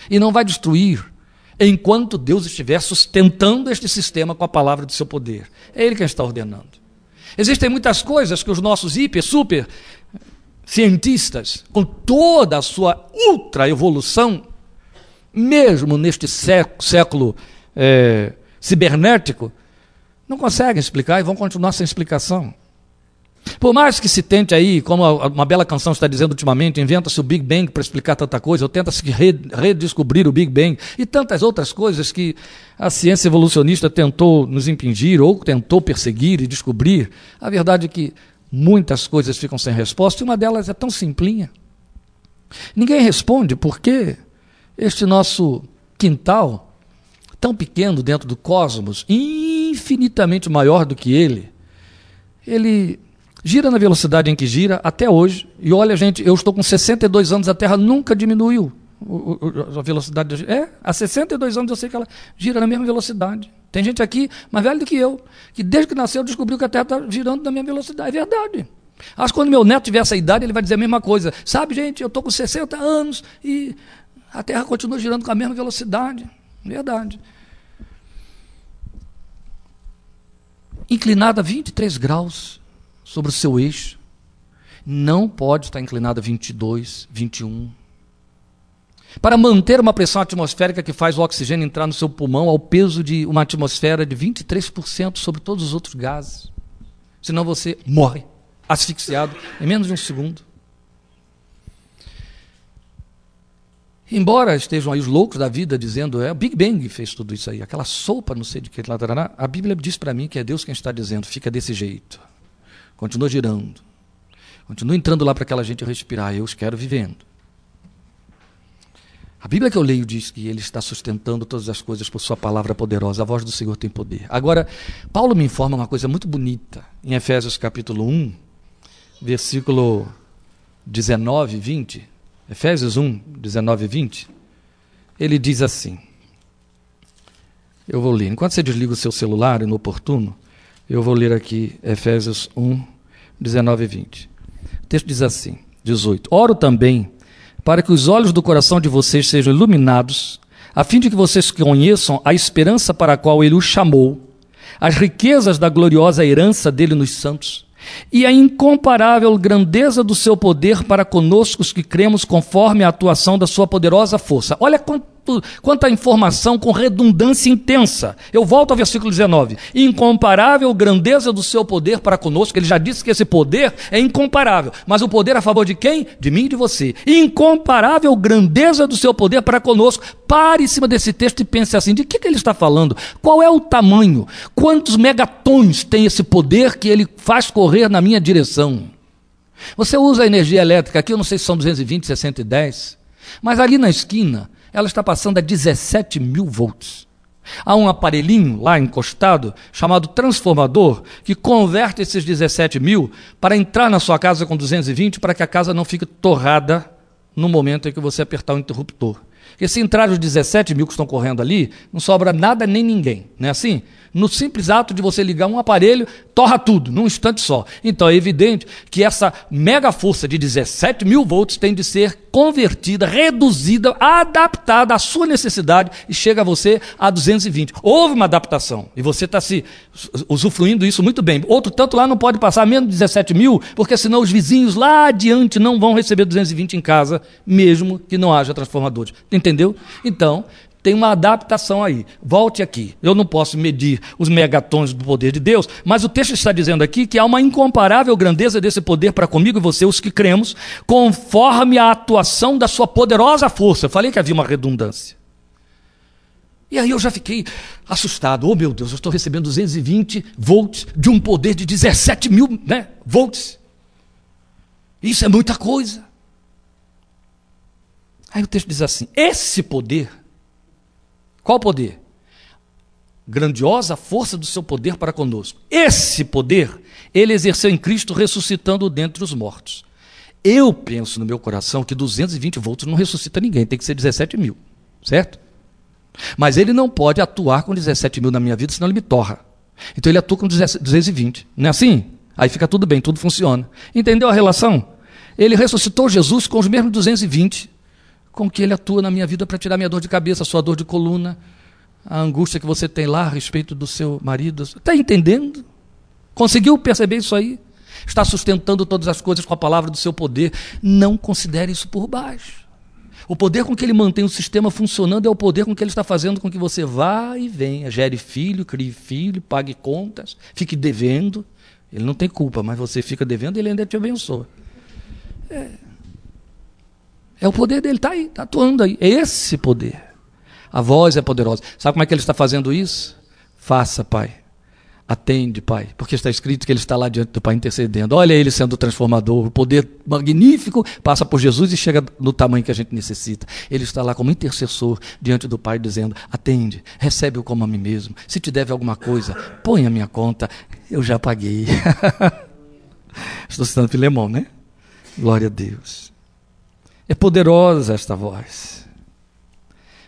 E não vai destruir enquanto Deus estiver sustentando este sistema com a palavra do seu poder. É Ele quem está ordenando. Existem muitas coisas que os nossos hiper, super cientistas, com toda a sua ultra evolução, mesmo neste século é, cibernético, não conseguem explicar e vão continuar sem explicação. Por mais que se tente aí, como uma bela canção está dizendo ultimamente, inventa-se o Big Bang para explicar tanta coisa, ou tenta-se redescobrir o Big Bang, e tantas outras coisas que a ciência evolucionista tentou nos impingir, ou tentou perseguir e descobrir, a verdade é que muitas coisas ficam sem resposta, e uma delas é tão simplinha. Ninguém responde por que este nosso quintal, tão pequeno dentro do cosmos, infinitamente maior do que ele, ele gira na velocidade em que gira até hoje. E olha, gente, eu estou com 62 anos, a Terra nunca diminuiu a velocidade. De... É, há 62 anos eu sei que ela gira na mesma velocidade. Tem gente aqui mais velho do que eu, que desde que nasceu descobriu que a Terra está girando na mesma velocidade. É verdade. Acho que quando meu neto tiver essa idade, ele vai dizer a mesma coisa. Sabe, gente, eu estou com 60 anos e a Terra continua girando com a mesma velocidade. Verdade. Inclinada a 23 graus sobre o seu eixo. Não pode estar inclinada a 22, 21. Para manter uma pressão atmosférica que faz o oxigênio entrar no seu pulmão ao peso de uma atmosfera de 23% sobre todos os outros gases. Senão você morre asfixiado em menos de um segundo. Embora estejam aí os loucos da vida dizendo, é o Big Bang fez tudo isso aí, aquela sopa, não sei de que, a Bíblia diz para mim que é Deus quem está dizendo, fica desse jeito continua girando. Continua entrando lá para aquela gente respirar. Eu os quero vivendo. A Bíblia que eu leio diz que ele está sustentando todas as coisas por sua palavra poderosa. A voz do Senhor tem poder. Agora, Paulo me informa uma coisa muito bonita em Efésios capítulo 1, versículo 19 e 20. Efésios 1, 19 e 20. Ele diz assim. Eu vou ler. Enquanto você desliga o seu celular inoportuno, eu vou ler aqui Efésios 1, 19 e 20. O texto diz assim: 18. Oro também para que os olhos do coração de vocês sejam iluminados, a fim de que vocês conheçam a esperança para a qual ele os chamou, as riquezas da gloriosa herança dele nos santos e a incomparável grandeza do seu poder para conosco os que cremos conforme a atuação da sua poderosa força. Olha quanto quanta informação com redundância intensa. Eu volto ao versículo 19. Incomparável grandeza do seu poder para conosco. Ele já disse que esse poder é incomparável. Mas o poder a favor de quem? De mim e de você. Incomparável grandeza do seu poder para conosco. Pare em cima desse texto e pense assim: de que, que ele está falando? Qual é o tamanho? Quantos megatons tem esse poder que ele faz correr na minha direção? Você usa a energia elétrica aqui, eu não sei se são 220, 60 e 10, mas ali na esquina ela está passando a 17 mil volts. Há um aparelhinho lá encostado chamado transformador que converte esses 17 mil para entrar na sua casa com 220 para que a casa não fique torrada no momento em que você apertar o interruptor. Porque se entrar os 17 mil que estão correndo ali, não sobra nada nem ninguém. Não é assim? No simples ato de você ligar um aparelho torra tudo num instante só. Então é evidente que essa mega força de 17 mil volts tem de ser convertida, reduzida, adaptada à sua necessidade e chega a você a 220. Houve uma adaptação e você está se usufruindo isso muito bem. Outro tanto lá não pode passar menos de 17 mil, porque senão os vizinhos lá adiante não vão receber 220 em casa, mesmo que não haja transformadores. Entendeu? Então, tem uma adaptação aí. Volte aqui. Eu não posso medir os megatons do poder de Deus, mas o texto está dizendo aqui que há uma incomparável grandeza desse poder para comigo e você, os que cremos, conforme a atuação da sua poderosa força. Falei que havia uma redundância. E aí eu já fiquei assustado. Oh meu Deus, eu estou recebendo 220 volts de um poder de 17 mil né, volts. Isso é muita coisa. Aí o texto diz assim: esse poder qual poder? Grandiosa força do seu poder para conosco. Esse poder ele exerceu em Cristo ressuscitando dentre os mortos. Eu penso no meu coração que 220 volts não ressuscita ninguém, tem que ser 17 mil, certo? Mas ele não pode atuar com 17 mil na minha vida, senão ele me torra. Então ele atua com 220, não é assim? Aí fica tudo bem, tudo funciona. Entendeu a relação? Ele ressuscitou Jesus com os mesmos 220 com que ele atua na minha vida para tirar minha dor de cabeça, sua dor de coluna, a angústia que você tem lá a respeito do seu marido. Está entendendo? Conseguiu perceber isso aí? Está sustentando todas as coisas com a palavra do seu poder. Não considere isso por baixo. O poder com que ele mantém o sistema funcionando é o poder com que ele está fazendo com que você vá e venha, gere filho, crie filho, pague contas, fique devendo. Ele não tem culpa, mas você fica devendo e ele ainda te abençoa. É. É o poder dele, está aí, está atuando aí. É esse poder. A voz é poderosa. Sabe como é que ele está fazendo isso? Faça, Pai. Atende, Pai. Porque está escrito que ele está lá diante do Pai intercedendo. Olha ele sendo transformador. O poder magnífico passa por Jesus e chega no tamanho que a gente necessita. Ele está lá como intercessor diante do Pai, dizendo: Atende, recebe-o como a mim mesmo. Se te deve alguma coisa, põe a minha conta. Eu já paguei. [LAUGHS] Estou citando Filemão, né? Glória a Deus. É poderosa esta voz.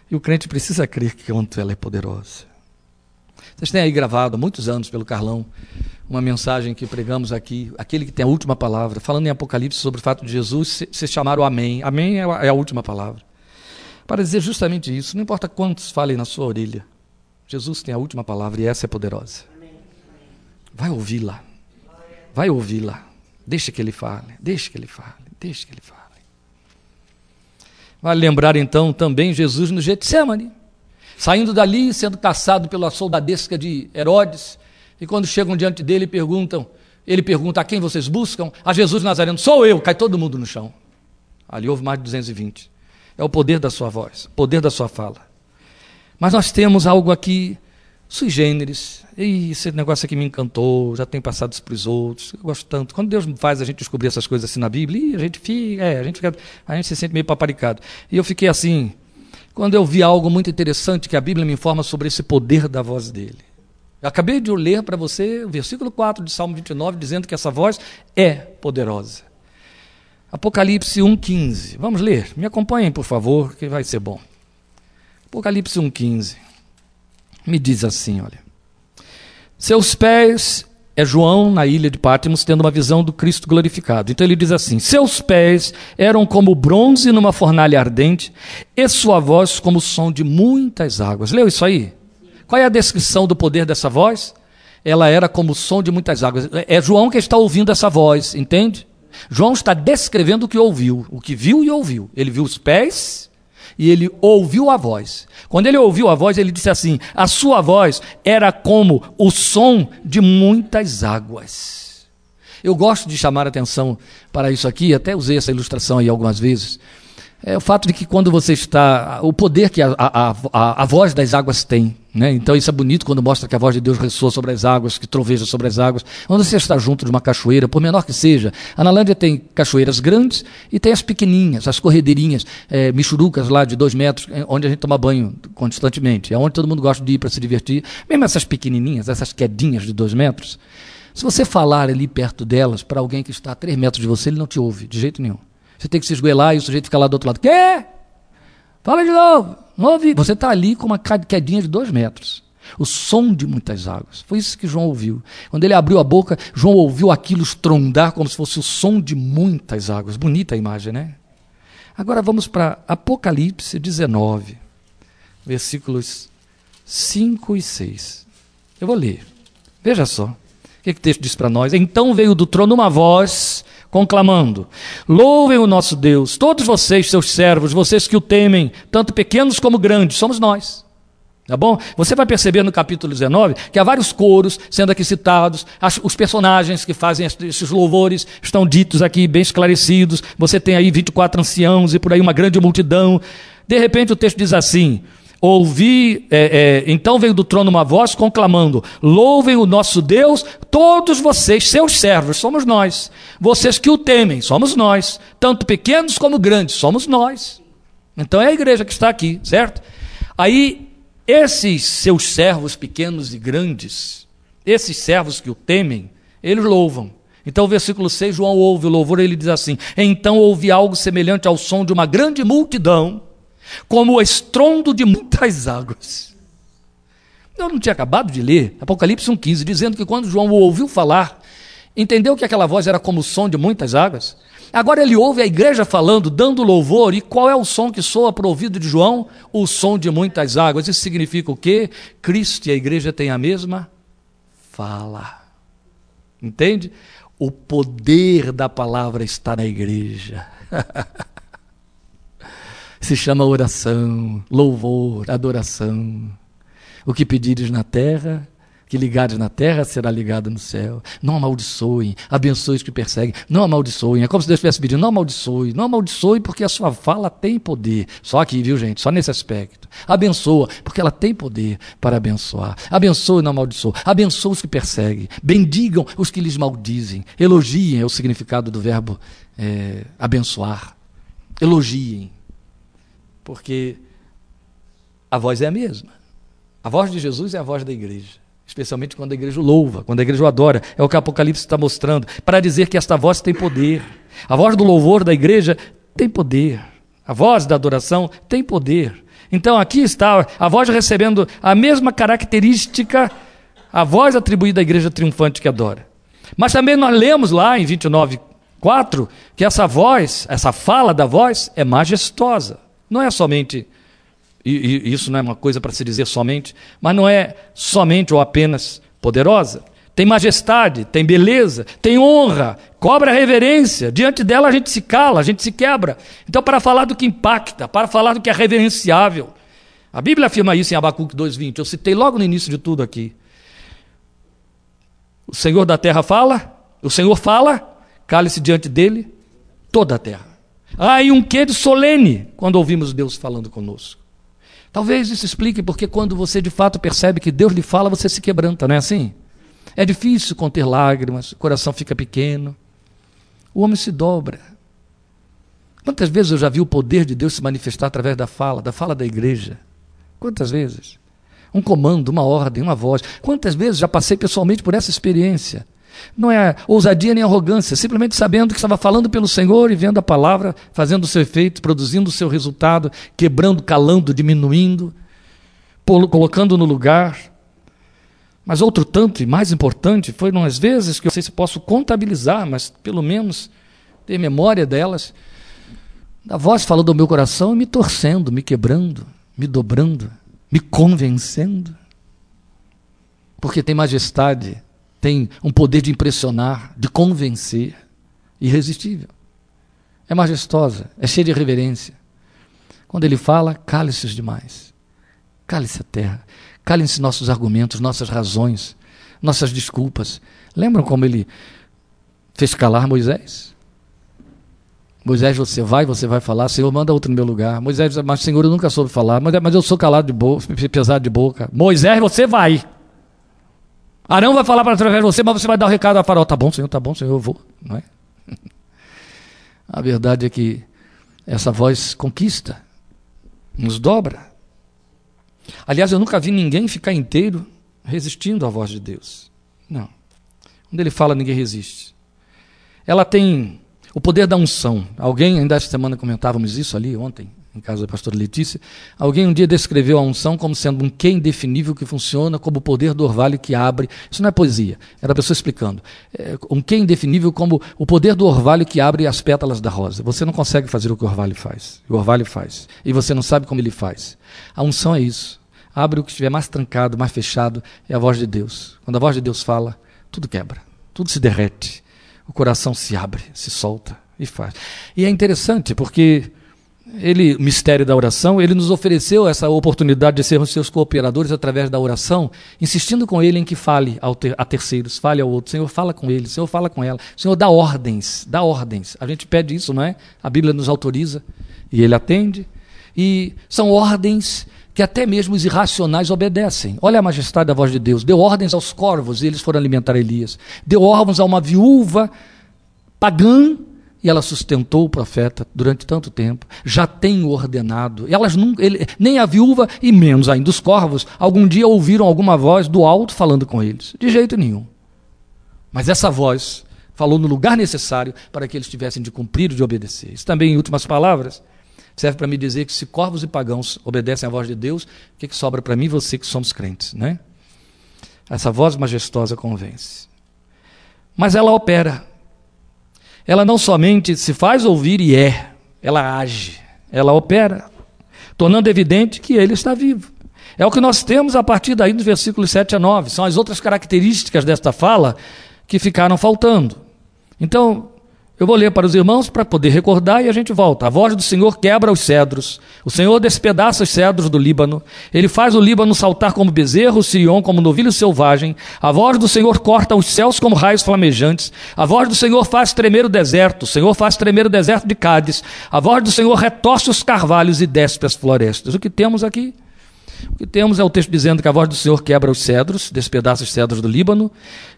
E o crente precisa crer que quanto ela é poderosa. Vocês têm aí gravado há muitos anos pelo Carlão uma mensagem que pregamos aqui, aquele que tem a última palavra, falando em Apocalipse sobre o fato de Jesus se chamar o Amém. Amém é, é a última palavra. Para dizer justamente isso, não importa quantos falem na sua orelha, Jesus tem a última palavra e essa é poderosa. Vai ouvi-la. Vai ouvi-la. Deixa que ele fale, deixa que ele fale, deixa que ele fale. Vale lembrar então também Jesus no Getsemane, saindo dali, sendo caçado pela soldadesca de Herodes, e quando chegam diante dele perguntam, ele pergunta a quem vocês buscam? A Jesus Nazareno, sou eu, cai todo mundo no chão. Ali houve mais de 220. É o poder da sua voz, o poder da sua fala. Mas nós temos algo aqui sui generis. E esse negócio aqui me encantou, já tem passado isso para os outros. Eu gosto tanto. Quando Deus faz a gente descobrir essas coisas assim na Bíblia, a gente fica, é, a gente fica, a gente se sente meio paparicado. E eu fiquei assim, quando eu vi algo muito interessante que a Bíblia me informa sobre esse poder da voz dele. Eu acabei de ler para você o versículo 4 de Salmo 29, dizendo que essa voz é poderosa. Apocalipse 1,15. Vamos ler? Me acompanhem, por favor, que vai ser bom. Apocalipse 1,15 me diz assim: olha. Seus pés é João na ilha de Patmos tendo uma visão do Cristo glorificado. Então ele diz assim: Seus pés eram como bronze numa fornalha ardente, e sua voz como o som de muitas águas. Leu isso aí? Qual é a descrição do poder dessa voz? Ela era como o som de muitas águas. É João que está ouvindo essa voz, entende? João está descrevendo o que ouviu, o que viu e ouviu. Ele viu os pés e ele ouviu a voz. Quando ele ouviu a voz, ele disse assim: A sua voz era como o som de muitas águas. Eu gosto de chamar atenção para isso aqui, até usei essa ilustração aí algumas vezes é o fato de que quando você está. O poder que a, a, a, a voz das águas tem. Né? Então isso é bonito quando mostra que a voz de Deus ressoa sobre as águas, que troveja sobre as águas. Quando você está junto de uma cachoeira, por menor que seja, a Nalândia tem cachoeiras grandes e tem as pequenininhas, as corredeirinhas, é, michurucas lá de dois metros, é, onde a gente toma banho constantemente. É onde todo mundo gosta de ir para se divertir. Mesmo essas pequenininhas, essas quedinhas de dois metros, se você falar ali perto delas para alguém que está a três metros de você, ele não te ouve, de jeito nenhum. Você tem que se esgoelar e o sujeito fica lá do outro lado. Quê? Fala de novo. Não ouvi. Você está ali com uma quedinha de dois metros. o som de muitas águas. Foi isso que João ouviu. Quando ele abriu a boca, João ouviu aquilo estrondar como se fosse o som de muitas águas. Bonita a imagem, né? Agora vamos para Apocalipse 19, versículos 5 e 6. Eu vou ler. Veja só. O que, que o texto diz para nós? Então veio do trono uma voz conclamando: Louvem o nosso Deus, todos vocês, seus servos, vocês que o temem, tanto pequenos como grandes, somos nós. Tá bom? Você vai perceber no capítulo 19 que há vários coros sendo aqui citados, os personagens que fazem esses louvores estão ditos aqui, bem esclarecidos. Você tem aí 24 anciãos e por aí uma grande multidão. De repente o texto diz assim: Ouvi, é, é, então veio do trono uma voz conclamando: Louvem o nosso Deus, todos vocês, seus servos, somos nós. Vocês que o temem, somos nós. Tanto pequenos como grandes, somos nós. Então é a igreja que está aqui, certo? Aí esses seus servos pequenos e grandes, esses servos que o temem, eles louvam. Então, o versículo 6, João ouve o louvor, ele diz assim: Então ouvi algo semelhante ao som de uma grande multidão, como o estrondo de muitas águas. Eu não tinha acabado de ler Apocalipse 1,15, dizendo que quando João o ouviu falar, entendeu que aquela voz era como o som de muitas águas? Agora ele ouve a igreja falando, dando louvor, e qual é o som que soa para o ouvido de João? O som de muitas águas. Isso significa o quê? Cristo e a igreja têm a mesma fala. Entende? O poder da palavra está na igreja. [LAUGHS] Se chama oração, louvor, adoração. O que pedires na terra, que ligares na terra será ligado no céu. Não amaldiçoem, abençoe os que perseguem. Não amaldiçoem. É como se Deus estivesse pedindo: não amaldiçoe, não amaldiçoe, porque a sua fala tem poder. Só aqui, viu, gente? Só nesse aspecto. Abençoa, porque ela tem poder para abençoar. Abençoe, não amaldiçoe. Abençoe os que perseguem. Bendigam os que lhes maldizem. Elogiem é o significado do verbo é, abençoar. Elogiem. Porque a voz é a mesma. A voz de Jesus é a voz da igreja especialmente quando a igreja louva, quando a igreja adora. É o que o Apocalipse está mostrando, para dizer que esta voz tem poder. A voz do louvor da igreja tem poder. A voz da adoração tem poder. Então aqui está a voz recebendo a mesma característica, a voz atribuída à igreja triunfante que adora. Mas também nós lemos lá em 29, 4, que essa voz, essa fala da voz é majestosa. Não é somente e, e isso não é uma coisa para se dizer somente, mas não é somente ou apenas poderosa. Tem majestade, tem beleza, tem honra, cobra reverência. Diante dela a gente se cala, a gente se quebra. Então, para falar do que impacta, para falar do que é reverenciável. A Bíblia afirma isso em Abacuque 2,20. Eu citei logo no início de tudo aqui. O Senhor da terra fala, o Senhor fala, cale-se diante dele toda a terra. Há e um quê de solene quando ouvimos Deus falando conosco. Talvez isso explique porque quando você de fato percebe que Deus lhe fala, você se quebranta, não é assim? É difícil conter lágrimas, o coração fica pequeno. O homem se dobra. Quantas vezes eu já vi o poder de Deus se manifestar através da fala, da fala da igreja? Quantas vezes? Um comando, uma ordem, uma voz. Quantas vezes já passei pessoalmente por essa experiência? Não é ousadia nem arrogância, simplesmente sabendo que estava falando pelo Senhor e vendo a palavra fazendo o seu efeito, produzindo o seu resultado, quebrando, calando, diminuindo, colocando no lugar. Mas outro tanto e mais importante foram as vezes que eu não sei se posso contabilizar, mas pelo menos ter memória delas, da voz falando ao meu coração e me torcendo, me quebrando, me dobrando, me convencendo. Porque tem majestade tem um poder de impressionar, de convencer, irresistível. É majestosa, é cheia de reverência. Quando ele fala, cale-se os demais. Cale-se a terra. Calem-se nossos argumentos, nossas razões, nossas desculpas. Lembram como ele fez calar Moisés? Moisés, você vai, você vai falar, Senhor, manda outro no meu lugar. Moisés, mas Senhor, eu nunca soube falar, mas, mas eu sou calado de boca, pesado de boca. Moisés, você vai. Arão vai falar para através de você, mas você vai dar o recado a Faraó. Tá bom, Senhor, tá bom, Senhor, eu vou. Não é? [LAUGHS] A verdade é que essa voz conquista, nos dobra. Aliás, eu nunca vi ninguém ficar inteiro resistindo à voz de Deus. Não. Quando ele fala, ninguém resiste. Ela tem o poder da unção. Alguém, ainda esta semana comentávamos isso ali ontem, em casa da pastora Letícia, alguém um dia descreveu a unção como sendo um que indefinível que funciona como o poder do orvalho que abre. Isso não é poesia, era a pessoa explicando. É um que indefinível como o poder do orvalho que abre as pétalas da rosa. Você não consegue fazer o que o orvalho faz. O orvalho faz. E você não sabe como ele faz. A unção é isso. Abre o que estiver mais trancado, mais fechado, é a voz de Deus. Quando a voz de Deus fala, tudo quebra, tudo se derrete. O coração se abre, se solta e faz. E é interessante porque ele, o mistério da oração, ele nos ofereceu essa oportunidade de sermos seus cooperadores através da oração, insistindo com ele em que fale ter, a terceiros, fale ao outro. Senhor, fala com ele, Senhor, fala com ela. Senhor, dá ordens, dá ordens. A gente pede isso, não é? A Bíblia nos autoriza e ele atende. E são ordens que até mesmo os irracionais obedecem. Olha a majestade da voz de Deus. Deu ordens aos corvos e eles foram alimentar Elias. Deu ordens a uma viúva pagã e ela sustentou o profeta durante tanto tempo, já tem ordenado. Elas nunca, ele, nem a viúva e menos ainda os corvos, algum dia ouviram alguma voz do alto falando com eles. De jeito nenhum. Mas essa voz falou no lugar necessário para que eles tivessem de cumprir e de obedecer. Isso também, em últimas palavras, serve para me dizer que se corvos e pagãos obedecem à voz de Deus, o que, que sobra para mim e você que somos crentes, né? Essa voz majestosa convence. Mas ela opera ela não somente se faz ouvir e é, ela age, ela opera, tornando evidente que ele está vivo. É o que nós temos a partir daí dos versículos 7 a 9. São as outras características desta fala que ficaram faltando. Então, eu vou ler para os irmãos para poder recordar e a gente volta. A voz do Senhor quebra os cedros. O Senhor despedaça os cedros do Líbano. Ele faz o Líbano saltar como bezerro, o Sirion como novilho selvagem. A voz do Senhor corta os céus como raios flamejantes. A voz do Senhor faz tremer o deserto. O Senhor faz tremer o deserto de Cádiz. A voz do Senhor retorce os carvalhos e despe as florestas. O que temos aqui? O que temos é o texto dizendo que a voz do Senhor quebra os cedros, despedaça os cedros do Líbano,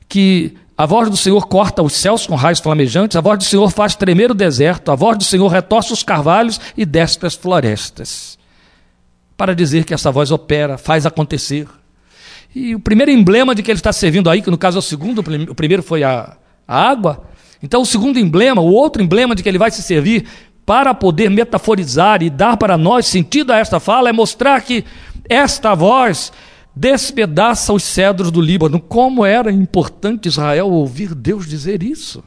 que a voz do Senhor corta os céus com raios flamejantes, a voz do Senhor faz tremer o deserto, a voz do Senhor retorce os carvalhos e despe as florestas. Para dizer que essa voz opera, faz acontecer. E o primeiro emblema de que ele está servindo aí, que no caso é o segundo, o primeiro foi a, a água. Então, o segundo emblema, o outro emblema de que ele vai se servir para poder metaforizar e dar para nós sentido a esta fala é mostrar que esta voz despedaça os cedros do Líbano. Como era importante Israel ouvir Deus dizer isso?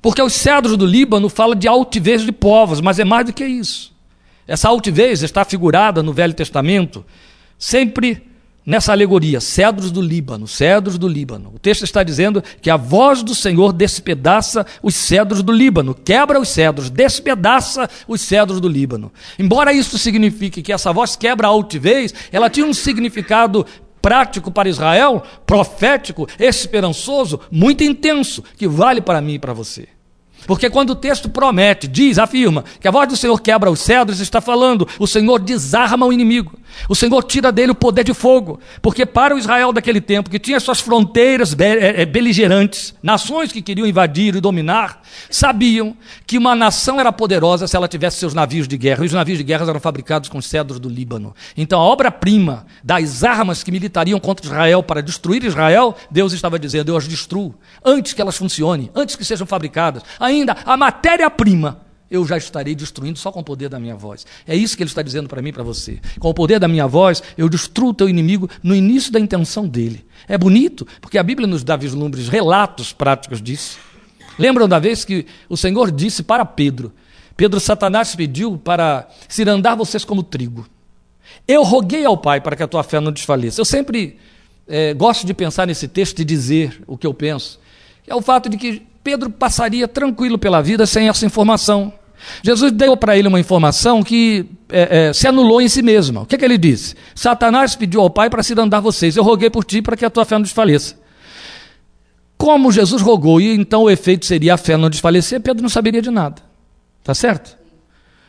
Porque os cedros do Líbano falam de altivez de povos, mas é mais do que isso. Essa altivez está figurada no Velho Testamento sempre nessa alegoria, cedros do Líbano, cedros do Líbano. O texto está dizendo que a voz do Senhor despedaça os cedros do Líbano, quebra os cedros, despedaça os cedros do Líbano. Embora isso signifique que essa voz quebra a altivez, ela tinha um significado prático para Israel, profético, esperançoso, muito intenso, que vale para mim e para você. Porque quando o texto promete, diz, afirma, que a voz do Senhor quebra os cedros, está falando, o Senhor desarma o inimigo. O Senhor tira dele o poder de fogo. Porque para o Israel daquele tempo, que tinha suas fronteiras eh, eh, beligerantes, nações que queriam invadir e dominar, sabiam que uma nação era poderosa se ela tivesse seus navios de guerra. E os navios de guerra eram fabricados com cedros do Líbano. Então a obra-prima das armas que militariam contra Israel para destruir Israel, Deus estava dizendo, eu as destruo, antes que elas funcionem, antes que sejam fabricadas ainda a matéria-prima, eu já estarei destruindo só com o poder da minha voz. É isso que ele está dizendo para mim e para você. Com o poder da minha voz, eu destruo o teu inimigo no início da intenção dele. É bonito, porque a Bíblia nos dá vislumbres, relatos práticos disso. Lembram da vez que o Senhor disse para Pedro: Pedro, Satanás pediu para cirandar vocês como trigo. Eu roguei ao Pai para que a tua fé não desfaleça. Eu sempre é, gosto de pensar nesse texto e dizer o que eu penso. É o fato de que Pedro passaria tranquilo pela vida sem essa informação. Jesus deu para ele uma informação que é, é, se anulou em si mesma. O que, é que ele disse? Satanás pediu ao Pai para se andar vocês. Eu roguei por ti para que a tua fé não desfaleça. Como Jesus rogou e então o efeito seria a fé não desfalecer, Pedro não saberia de nada. Tá certo?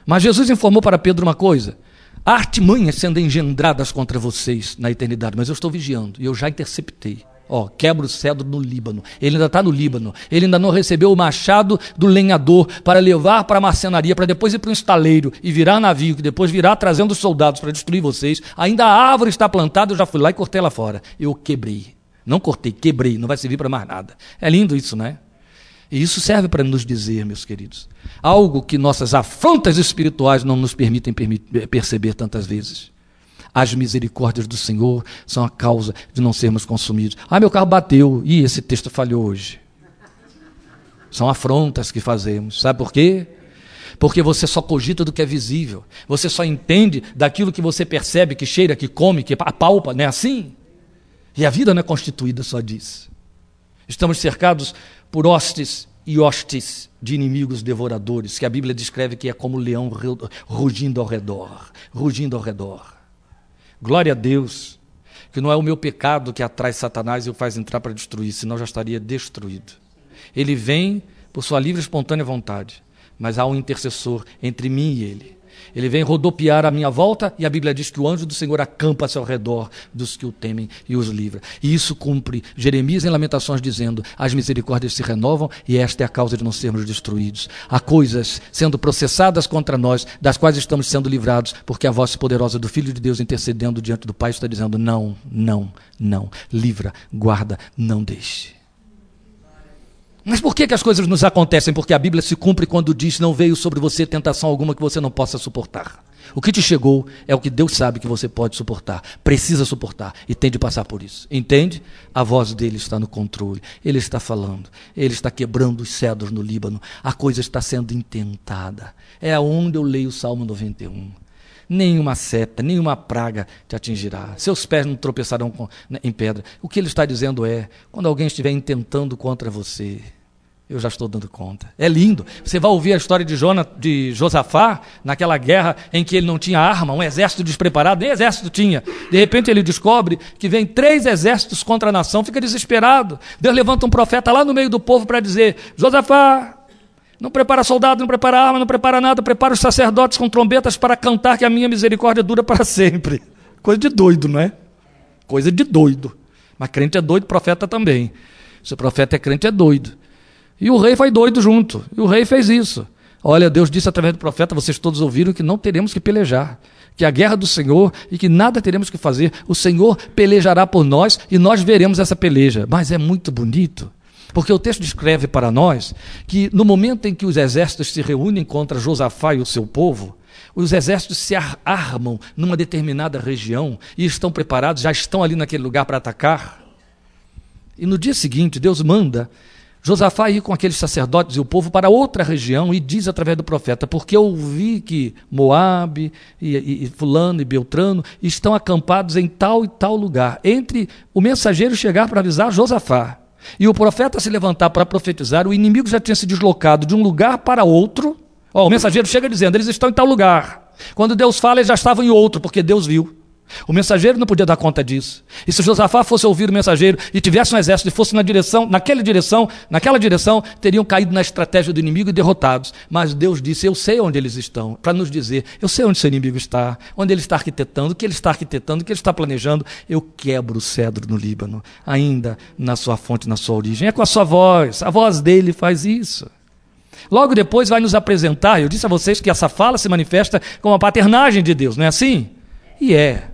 Mas Jesus informou para Pedro uma coisa: há artimanhas sendo engendradas contra vocês na eternidade, mas eu estou vigiando e eu já interceptei. Ó, quebra o cedro no Líbano. Ele ainda está no Líbano. Ele ainda não recebeu o machado do lenhador para levar para a marcenaria, para depois ir para um estaleiro e virar navio, que depois virá trazendo os soldados para destruir vocês. Ainda a árvore está plantada, eu já fui lá e cortei ela fora. Eu quebrei. Não cortei, quebrei. Não vai servir para mais nada. É lindo isso, né? E isso serve para nos dizer, meus queridos, algo que nossas afrontas espirituais não nos permitem perceber tantas vezes. As misericórdias do Senhor são a causa de não sermos consumidos. Ah, meu carro bateu. e esse texto falhou hoje. São afrontas que fazemos. Sabe por quê? Porque você só cogita do que é visível. Você só entende daquilo que você percebe, que cheira, que come, que apalpa, não é assim? E a vida não é constituída só disso. Estamos cercados por hostes e hostes de inimigos devoradores, que a Bíblia descreve que é como leão rugindo ao redor, rugindo ao redor. Glória a Deus, que não é o meu pecado que atrai Satanás e o faz entrar para destruir, senão já estaria destruído. Ele vem por sua livre e espontânea vontade, mas há um intercessor entre mim e ele. Ele vem rodopiar à minha volta e a Bíblia diz que o anjo do Senhor acampa-se ao redor dos que o temem e os livra. E isso cumpre Jeremias em Lamentações dizendo: as misericórdias se renovam e esta é a causa de não sermos destruídos. Há coisas sendo processadas contra nós, das quais estamos sendo livrados, porque a voz poderosa do Filho de Deus intercedendo diante do Pai está dizendo: não, não, não. Livra, guarda, não deixe. Mas por que, que as coisas nos acontecem? Porque a Bíblia se cumpre quando diz: não veio sobre você tentação alguma que você não possa suportar. O que te chegou é o que Deus sabe que você pode suportar, precisa suportar e tem de passar por isso. Entende? A voz dele está no controle, ele está falando, ele está quebrando os cedros no Líbano, a coisa está sendo intentada. É aonde eu leio o Salmo 91 nenhuma seta, nenhuma praga te atingirá. Seus pés não tropeçarão com, em pedra. O que ele está dizendo é: quando alguém estiver intentando contra você, eu já estou dando conta. É lindo. Você vai ouvir a história de, Jona, de Josafá, naquela guerra em que ele não tinha arma, um exército despreparado, nem exército tinha. De repente ele descobre que vem três exércitos contra a nação, fica desesperado. Deus levanta um profeta lá no meio do povo para dizer: Josafá, não prepara soldado, não prepara arma, não prepara nada, prepara os sacerdotes com trombetas para cantar que a minha misericórdia dura para sempre. [LAUGHS] Coisa de doido, não é? Coisa de doido. Mas crente é doido, profeta também. Se o profeta é crente, é doido. E o rei foi doido junto. E o rei fez isso. Olha, Deus disse através do profeta, vocês todos ouviram, que não teremos que pelejar. Que a guerra do Senhor e que nada teremos que fazer. O Senhor pelejará por nós e nós veremos essa peleja. Mas é muito bonito. Porque o texto descreve para nós que no momento em que os exércitos se reúnem contra Josafá e o seu povo, os exércitos se armam numa determinada região e estão preparados, já estão ali naquele lugar para atacar. E no dia seguinte, Deus manda Josafá ir com aqueles sacerdotes e o povo para outra região e diz através do profeta: Porque eu vi que Moabe e, e, e, Fulano e Beltrano estão acampados em tal e tal lugar. Entre o mensageiro chegar para avisar Josafá e o profeta se levantar para profetizar, o inimigo já tinha se deslocado de um lugar para outro. O mensageiro chega dizendo: Eles estão em tal lugar. Quando Deus fala, eles já estavam em outro, porque Deus viu. O mensageiro não podia dar conta disso. E se Josafá fosse ouvir o mensageiro e tivesse um exército e fosse na direção, naquela direção, naquela direção, teriam caído na estratégia do inimigo e derrotados. Mas Deus disse: Eu sei onde eles estão, para nos dizer: Eu sei onde seu inimigo está, onde ele está arquitetando, o que ele está arquitetando, o que ele está planejando. Eu quebro o cedro no Líbano, ainda na sua fonte, na sua origem. É com a sua voz, a voz dele faz isso. Logo depois vai nos apresentar, eu disse a vocês que essa fala se manifesta com a paternagem de Deus, não é assim? E é.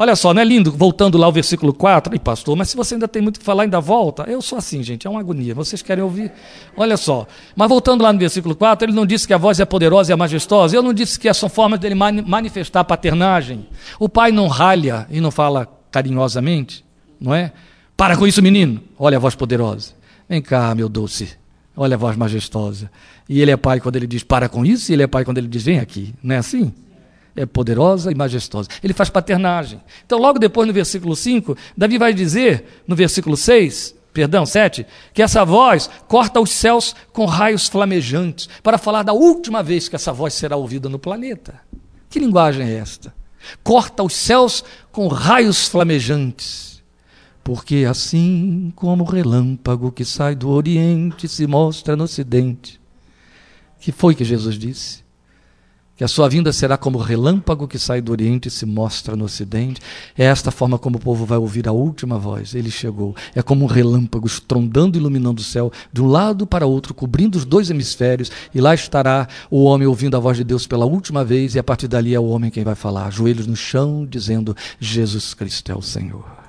Olha só, não é lindo? Voltando lá ao versículo 4. Ai, pastor, mas se você ainda tem muito que falar, ainda volta. Eu sou assim, gente, é uma agonia. Vocês querem ouvir? Olha só. Mas voltando lá no versículo 4, ele não disse que a voz é poderosa e é majestosa. Eu não disse que é são formas dele manifestar paternagem. O pai não ralha e não fala carinhosamente, não é? Para com isso, menino. Olha a voz poderosa. Vem cá, meu doce. Olha a voz majestosa. E ele é pai quando ele diz para com isso, e ele é pai quando ele diz vem aqui. Não é assim? É poderosa e majestosa. Ele faz paternagem. Então, logo depois, no versículo 5, Davi vai dizer, no versículo 6, perdão, 7, que essa voz corta os céus com raios flamejantes, para falar da última vez que essa voz será ouvida no planeta. Que linguagem é esta? Corta os céus com raios flamejantes. Porque assim como o relâmpago que sai do Oriente se mostra no Ocidente. Que foi que Jesus disse? Que a sua vinda será como relâmpago que sai do Oriente e se mostra no Ocidente. É esta forma como o povo vai ouvir a última voz. Ele chegou. É como um relâmpago estrondando e iluminando o céu, de um lado para outro, cobrindo os dois hemisférios, e lá estará o homem ouvindo a voz de Deus pela última vez, e a partir dali é o homem quem vai falar, joelhos no chão, dizendo: Jesus Cristo é o Senhor.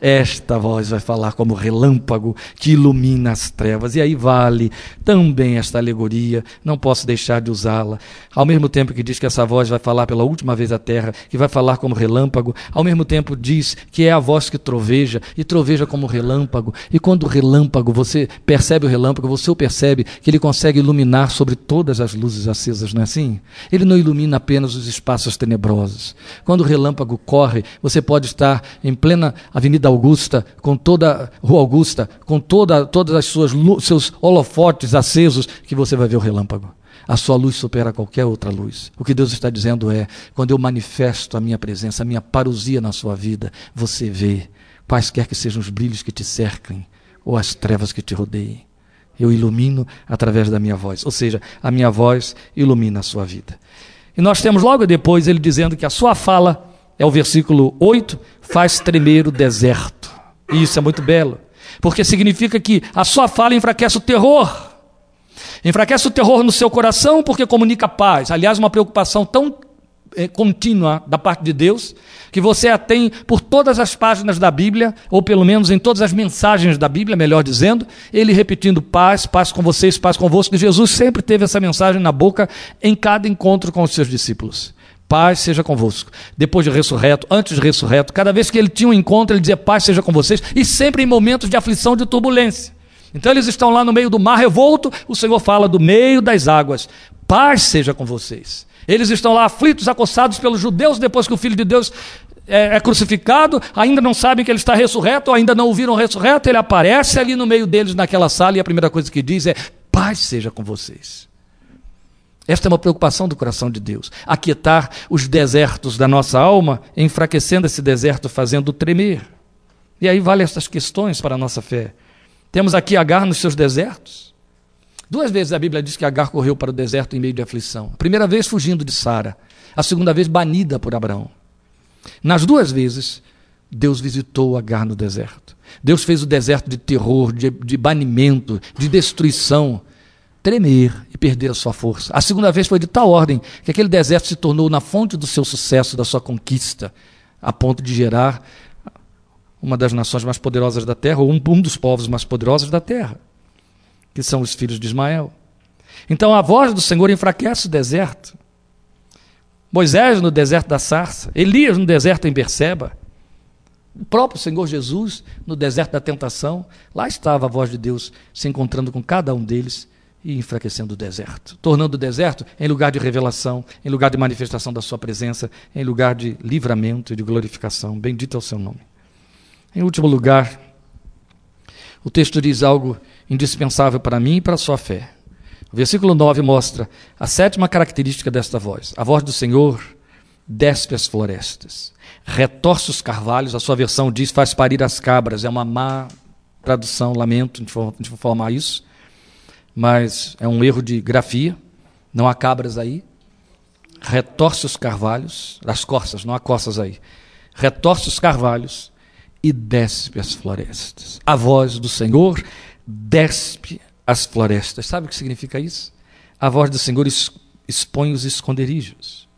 Esta voz vai falar como relâmpago que ilumina as trevas. E aí vale também esta alegoria, não posso deixar de usá-la. Ao mesmo tempo que diz que essa voz vai falar pela última vez à terra, que vai falar como relâmpago, ao mesmo tempo diz que é a voz que troveja, e troveja como relâmpago. E quando o relâmpago, você percebe o relâmpago, você o percebe que ele consegue iluminar sobre todas as luzes acesas, não é assim? Ele não ilumina apenas os espaços tenebrosos. Quando o relâmpago corre, você pode estar em plena Avenida Augusta, com toda Rua Augusta, com toda, todas as suas seus holofotes acesos, que você vai ver o relâmpago. A sua luz supera qualquer outra luz. O que Deus está dizendo é: quando eu manifesto a minha presença, a minha parousia na sua vida, você vê, quaisquer que sejam os brilhos que te cercem ou as trevas que te rodeiem. Eu ilumino através da minha voz, ou seja, a minha voz ilumina a sua vida. E nós temos logo depois ele dizendo que a sua fala é o versículo 8, faz tremer o deserto. E isso é muito belo, porque significa que a sua fala enfraquece o terror. Enfraquece o terror no seu coração porque comunica paz. Aliás, uma preocupação tão é, contínua da parte de Deus, que você a tem por todas as páginas da Bíblia, ou pelo menos em todas as mensagens da Bíblia, melhor dizendo, ele repetindo paz, paz com vocês, paz convosco. E Jesus sempre teve essa mensagem na boca em cada encontro com os seus discípulos. Paz seja convosco. Depois de ressurreto, antes de ressurreto, cada vez que ele tinha um encontro, ele dizia paz seja com vocês, e sempre em momentos de aflição, de turbulência. Então eles estão lá no meio do mar revolto, o Senhor fala do meio das águas: paz seja com vocês. Eles estão lá aflitos, acossados pelos judeus, depois que o Filho de Deus é, é, crucificado, ainda não sabem que ele está ressurreto, ou ainda não o viram ressurreto, ele aparece ali no meio deles naquela sala, e a primeira coisa que diz é: paz seja com vocês. Esta é uma preocupação do coração de Deus. Aquietar os desertos da nossa alma, enfraquecendo esse deserto, fazendo tremer. E aí vale estas questões para a nossa fé. Temos aqui Agar nos seus desertos. Duas vezes a Bíblia diz que Agar correu para o deserto em meio de aflição. A primeira vez fugindo de Sara, a segunda vez banida por Abraão. Nas duas vezes, Deus visitou Agar no deserto. Deus fez o deserto de terror, de, de banimento, de destruição, tremer e perder a sua força. A segunda vez foi de tal ordem que aquele deserto se tornou na fonte do seu sucesso, da sua conquista, a ponto de gerar uma das nações mais poderosas da terra, ou um, um dos povos mais poderosos da terra, que são os filhos de Ismael. Então a voz do Senhor enfraquece o deserto. Moisés no deserto da sarça, Elias no deserto em Berseba, o próprio Senhor Jesus no deserto da tentação, lá estava a voz de Deus se encontrando com cada um deles e enfraquecendo o deserto, tornando o deserto em lugar de revelação, em lugar de manifestação da sua presença, em lugar de livramento e de glorificação. Bendito é o seu nome. Em último lugar, o texto diz algo indispensável para mim e para a sua fé. O versículo 9 mostra a sétima característica desta voz. A voz do Senhor despe as florestas, retorce os carvalhos, a sua versão diz faz parir as cabras. É uma má tradução, lamento de informar isso mas é um erro de grafia, não há cabras aí. Retorce os carvalhos, as corças, não há corças aí. Retorce os carvalhos e despe as florestas. A voz do Senhor despe as florestas. Sabe o que significa isso? A voz do Senhor expõe os esconderijos.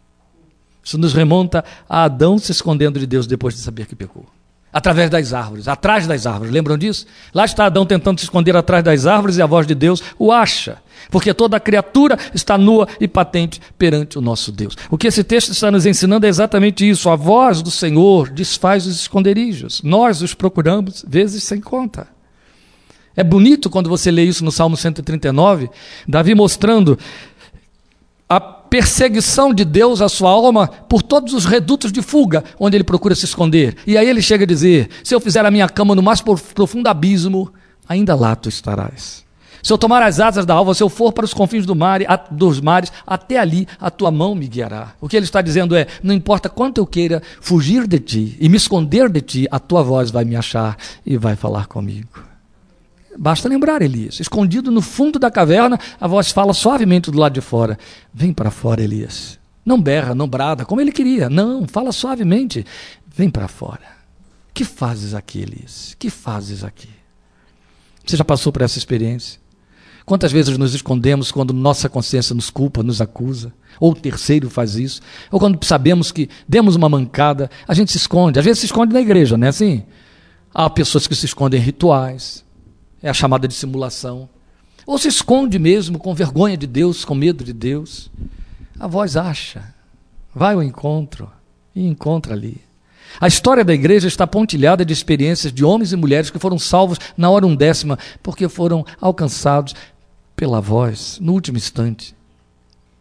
Isso nos remonta a Adão se escondendo de Deus depois de saber que pecou através das árvores, atrás das árvores. Lembram disso? Lá está Adão tentando se esconder atrás das árvores e a voz de Deus o acha. Porque toda criatura está nua e patente perante o nosso Deus. O que esse texto está nos ensinando é exatamente isso. A voz do Senhor desfaz os esconderijos. Nós os procuramos vezes sem conta. É bonito quando você lê isso no Salmo 139, Davi mostrando a perseguição de Deus à sua alma por todos os redutos de fuga onde ele procura se esconder. E aí ele chega a dizer: Se eu fizer a minha cama no mais profundo abismo, ainda lá tu estarás. Se eu tomar as asas da alva, se eu for para os confins do mar, dos mares, até ali a tua mão me guiará. O que ele está dizendo é: não importa quanto eu queira fugir de ti e me esconder de ti, a tua voz vai me achar e vai falar comigo. Basta lembrar, Elias. Escondido no fundo da caverna, a voz fala suavemente do lado de fora: Vem para fora, Elias. Não berra, não brada, como ele queria. Não, fala suavemente. Vem para fora. Que fazes aqui, Elias? Que fazes aqui? Você já passou por essa experiência? Quantas vezes nos escondemos quando nossa consciência nos culpa, nos acusa? Ou o terceiro faz isso? Ou quando sabemos que demos uma mancada, a gente se esconde. Às vezes se esconde na igreja, não é assim? Há pessoas que se escondem em rituais, é a chamada de simulação. Ou se esconde mesmo com vergonha de Deus, com medo de Deus. A voz acha, vai ao encontro e encontra ali. A história da igreja está pontilhada de experiências de homens e mulheres que foram salvos na hora undécima, porque foram alcançados pela voz no último instante.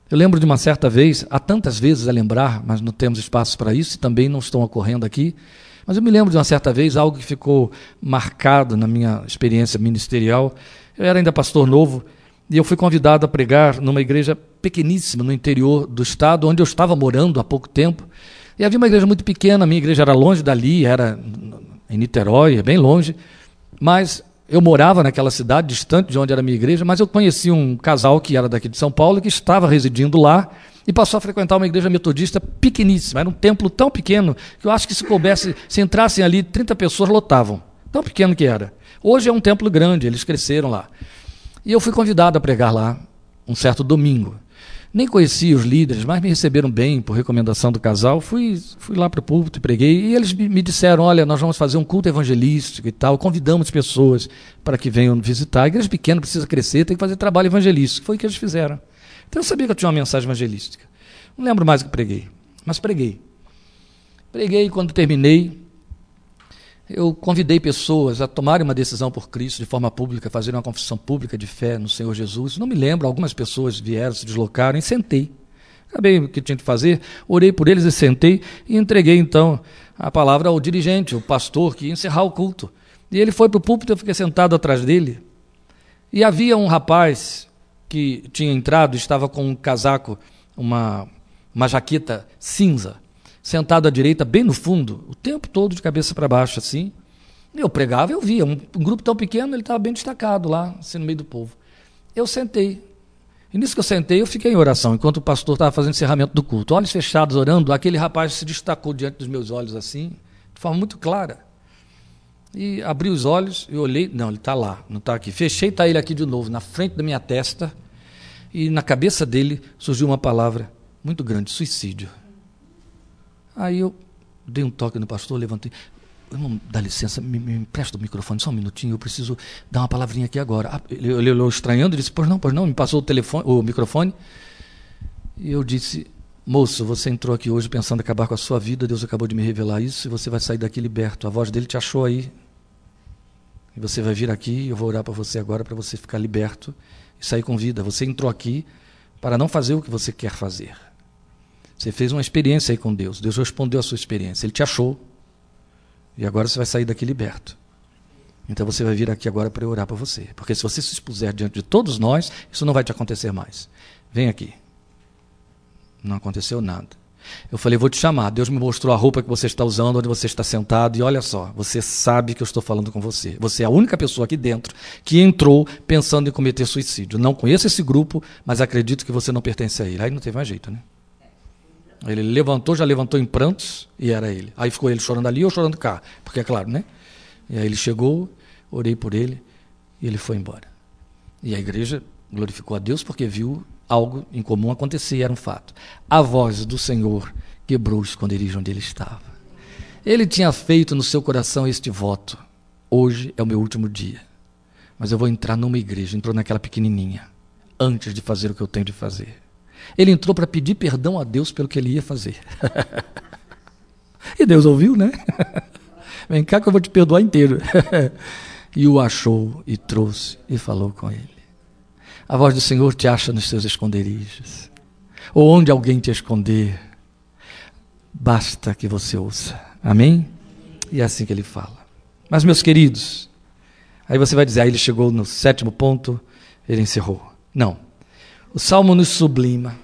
Eu lembro de uma certa vez, há tantas vezes a lembrar, mas não temos espaço para isso e também não estão ocorrendo aqui. Mas eu me lembro de uma certa vez, algo que ficou marcado na minha experiência ministerial. Eu era ainda pastor novo e eu fui convidado a pregar numa igreja pequeníssima no interior do estado, onde eu estava morando há pouco tempo. E havia uma igreja muito pequena, a minha igreja era longe dali, era em Niterói, bem longe. Mas eu morava naquela cidade, distante de onde era a minha igreja, mas eu conheci um casal que era daqui de São Paulo, que estava residindo lá e passou a frequentar uma igreja metodista pequeníssima. Era um templo tão pequeno que eu acho que se coubesse, se entrassem ali, 30 pessoas lotavam. Tão pequeno que era. Hoje é um templo grande, eles cresceram lá. E eu fui convidado a pregar lá um certo domingo. Nem conhecia os líderes, mas me receberam bem por recomendação do casal. Fui, fui lá para o púlpito e preguei. E eles me disseram: Olha, nós vamos fazer um culto evangelístico e tal. Convidamos pessoas para que venham visitar. A igreja pequena precisa crescer, tem que fazer trabalho evangelístico. Foi o que eles fizeram. Então eu sabia que eu tinha uma mensagem evangelística. Não lembro mais o que preguei, mas preguei. Preguei e quando terminei, eu convidei pessoas a tomarem uma decisão por Cristo de forma pública, fazerem uma confissão pública de fé no Senhor Jesus. Não me lembro, algumas pessoas vieram, se deslocaram e sentei. Acabei o que tinha que fazer, orei por eles e sentei e entreguei então a palavra ao dirigente, o pastor, que ia encerrar o culto. E ele foi para o púlpito, eu fiquei sentado atrás dele. E havia um rapaz que tinha entrado, estava com um casaco, uma, uma jaqueta cinza sentado à direita, bem no fundo, o tempo todo de cabeça para baixo, assim. Eu pregava, eu via. Um, um grupo tão pequeno, ele estava bem destacado lá, assim, no meio do povo. Eu sentei. E nisso que eu sentei, eu fiquei em oração, enquanto o pastor estava fazendo encerramento do culto. Olhos fechados, orando, aquele rapaz se destacou diante dos meus olhos, assim, de forma muito clara. E abri os olhos e olhei, não, ele está lá, não está aqui. Fechei, está ele aqui de novo, na frente da minha testa. E na cabeça dele surgiu uma palavra muito grande: suicídio. Aí eu dei um toque no pastor, levantei. Irmão, dá licença, me, me empresta o microfone só um minutinho, eu preciso dar uma palavrinha aqui agora. Ah, ele, olhou estranhando e disse, pois não, pois não, me passou o, telefone, o microfone. E eu disse, moço, você entrou aqui hoje pensando em acabar com a sua vida, Deus acabou de me revelar isso e você vai sair daqui liberto. A voz dele te achou aí. E você vai vir aqui, eu vou orar para você agora para você ficar liberto e sair com vida. Você entrou aqui para não fazer o que você quer fazer. Você fez uma experiência aí com Deus. Deus respondeu a sua experiência. Ele te achou. E agora você vai sair daqui liberto. Então você vai vir aqui agora para eu orar para você. Porque se você se expuser diante de todos nós, isso não vai te acontecer mais. Vem aqui. Não aconteceu nada. Eu falei, vou te chamar. Deus me mostrou a roupa que você está usando, onde você está sentado, e olha só, você sabe que eu estou falando com você. Você é a única pessoa aqui dentro que entrou pensando em cometer suicídio. Não conheço esse grupo, mas acredito que você não pertence a ele. Aí não teve mais jeito, né? Ele levantou, já levantou em prantos e era ele. Aí ficou ele chorando ali ou chorando cá, porque é claro, né? E aí ele chegou, orei por ele e ele foi embora. E a igreja glorificou a Deus porque viu algo em comum acontecer, era um fato. A voz do Senhor quebrou o esconderijo onde ele estava. Ele tinha feito no seu coração este voto: hoje é o meu último dia, mas eu vou entrar numa igreja. Entrou naquela pequenininha, antes de fazer o que eu tenho de fazer. Ele entrou para pedir perdão a Deus pelo que ele ia fazer. [LAUGHS] e Deus ouviu, né? [LAUGHS] Vem cá que eu vou te perdoar inteiro. [LAUGHS] e o achou e trouxe e falou com ele. A voz do Senhor te acha nos seus esconderijos. Ou onde alguém te esconder, basta que você ouça. Amém? E é assim que ele fala. Mas, meus queridos, aí você vai dizer, aí ele chegou no sétimo ponto, ele encerrou. Não. O salmo nos sublima,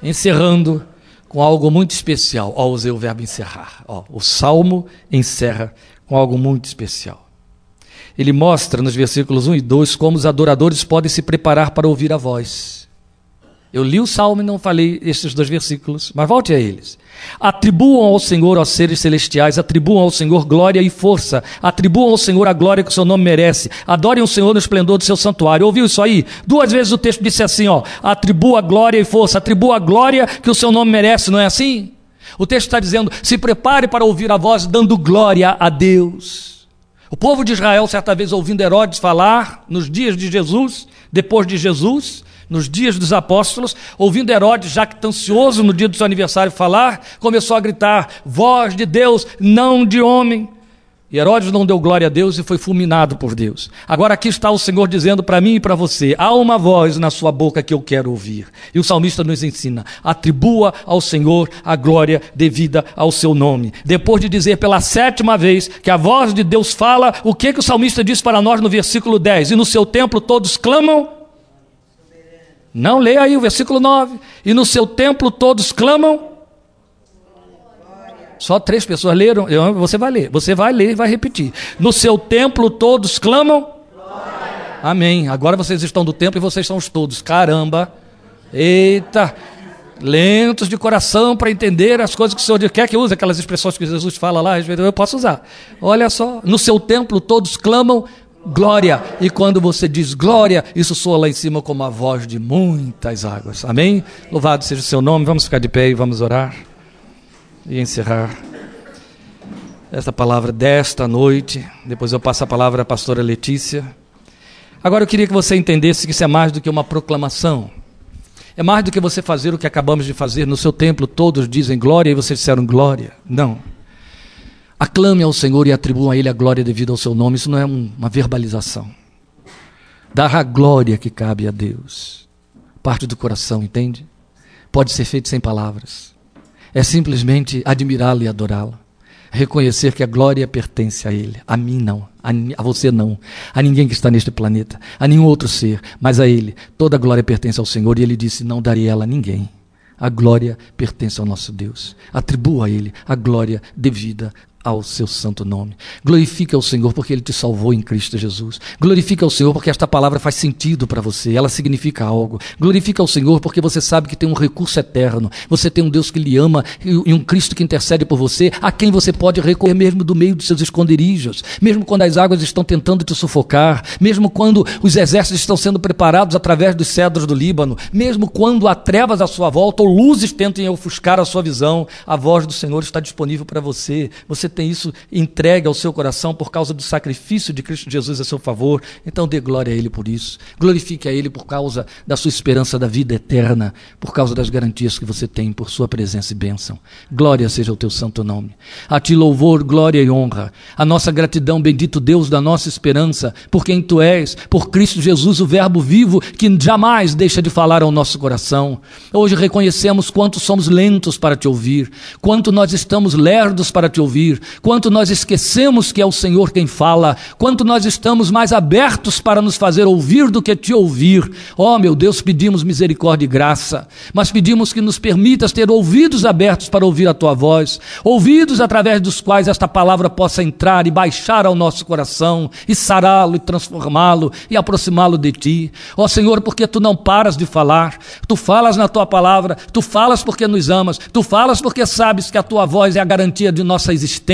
encerrando com algo muito especial. Ó, usei o verbo encerrar. Ó, o salmo encerra com algo muito especial. Ele mostra nos versículos 1 e 2 como os adoradores podem se preparar para ouvir a voz. Eu li o salmo e não falei estes dois versículos, mas volte a eles. Atribuam ao Senhor, aos seres celestiais, atribuam ao Senhor glória e força, atribuam ao Senhor a glória que o seu nome merece, adorem o Senhor no esplendor do seu santuário. Ouviu isso aí? Duas vezes o texto disse assim: ó, atribua glória e força, atribua a glória que o seu nome merece, não é assim? O texto está dizendo: se prepare para ouvir a voz dando glória a Deus. O povo de Israel, certa vez ouvindo Herodes falar, nos dias de Jesus, depois de Jesus, nos dias dos apóstolos, ouvindo Herodes jactancioso no dia do seu aniversário falar, começou a gritar: Voz de Deus, não de homem. E Herodes não deu glória a Deus e foi fulminado por Deus. Agora aqui está o Senhor dizendo para mim e para você: há uma voz na sua boca que eu quero ouvir. E o salmista nos ensina: atribua ao Senhor a glória devida ao seu nome. Depois de dizer pela sétima vez que a voz de Deus fala, o que, que o salmista diz para nós no versículo 10? E no seu templo todos clamam. Não leia aí o versículo 9. E no seu templo todos clamam. Só três pessoas leram. Você vai ler. Você vai ler e vai repetir. No seu templo todos clamam. Glória. Amém. Agora vocês estão do templo e vocês são os todos. Caramba. Eita. Lentos de coração para entender as coisas que o Senhor quer que use, aquelas expressões que Jesus fala lá, eu posso usar. Olha só, no seu templo todos clamam glória. E quando você diz glória, isso soa lá em cima como a voz de muitas águas. Amém? Louvado seja o seu nome. Vamos ficar de pé e vamos orar e encerrar esta palavra desta noite. Depois eu passo a palavra à pastora Letícia. Agora eu queria que você entendesse que isso é mais do que uma proclamação. É mais do que você fazer o que acabamos de fazer no seu templo, todos dizem glória e vocês disseram glória. Não. Aclame ao Senhor e atribua a Ele a glória devida ao seu nome. Isso não é uma verbalização. Dar a glória que cabe a Deus. Parte do coração, entende? Pode ser feito sem palavras é simplesmente admirá-lo e adorá-lo. Reconhecer que a glória pertence a Ele, a mim não, a, a, você não, a ninguém que está neste planeta, a nenhum outro ser, mas a Ele. Toda a glória pertence ao Senhor e Ele disse: Não darei ela a ninguém. A glória pertence ao nosso Deus. Atribua a Ele a glória devida ao seu santo nome. Glorifica o Senhor porque ele te salvou em Cristo Jesus. Glorifica o Senhor porque esta palavra faz sentido para você, ela significa algo. Glorifica o Senhor porque você sabe que tem um recurso eterno. Você tem um Deus que lhe ama e um Cristo que intercede por você, a quem você pode recorrer mesmo do meio dos seus esconderijos, mesmo quando as águas estão tentando te sufocar, mesmo quando os exércitos estão sendo preparados através dos cedros do Líbano, mesmo quando há trevas à sua volta ou luzes tentem ofuscar a sua visão, a voz do Senhor está disponível para você. Você tem isso entregue ao seu coração por causa do sacrifício de Cristo Jesus a seu favor, então dê glória a Ele por isso. Glorifique a Ele por causa da sua esperança da vida eterna, por causa das garantias que você tem por sua presença e bênção. Glória seja o teu santo nome. A ti louvor, glória e honra. A nossa gratidão, bendito Deus da nossa esperança, por quem tu és, por Cristo Jesus, o Verbo vivo, que jamais deixa de falar ao nosso coração. Hoje reconhecemos quanto somos lentos para te ouvir, quanto nós estamos lerdos para te ouvir, quanto nós esquecemos que é o Senhor quem fala, quanto nós estamos mais abertos para nos fazer ouvir do que te ouvir. Ó oh, meu Deus, pedimos misericórdia e graça, mas pedimos que nos permitas ter ouvidos abertos para ouvir a tua voz, ouvidos através dos quais esta palavra possa entrar e baixar ao nosso coração, e sará-lo, e transformá-lo, e aproximá-lo de ti. Ó oh, Senhor, porque tu não paras de falar, tu falas na tua palavra, tu falas porque nos amas, tu falas porque sabes que a tua voz é a garantia de nossa existência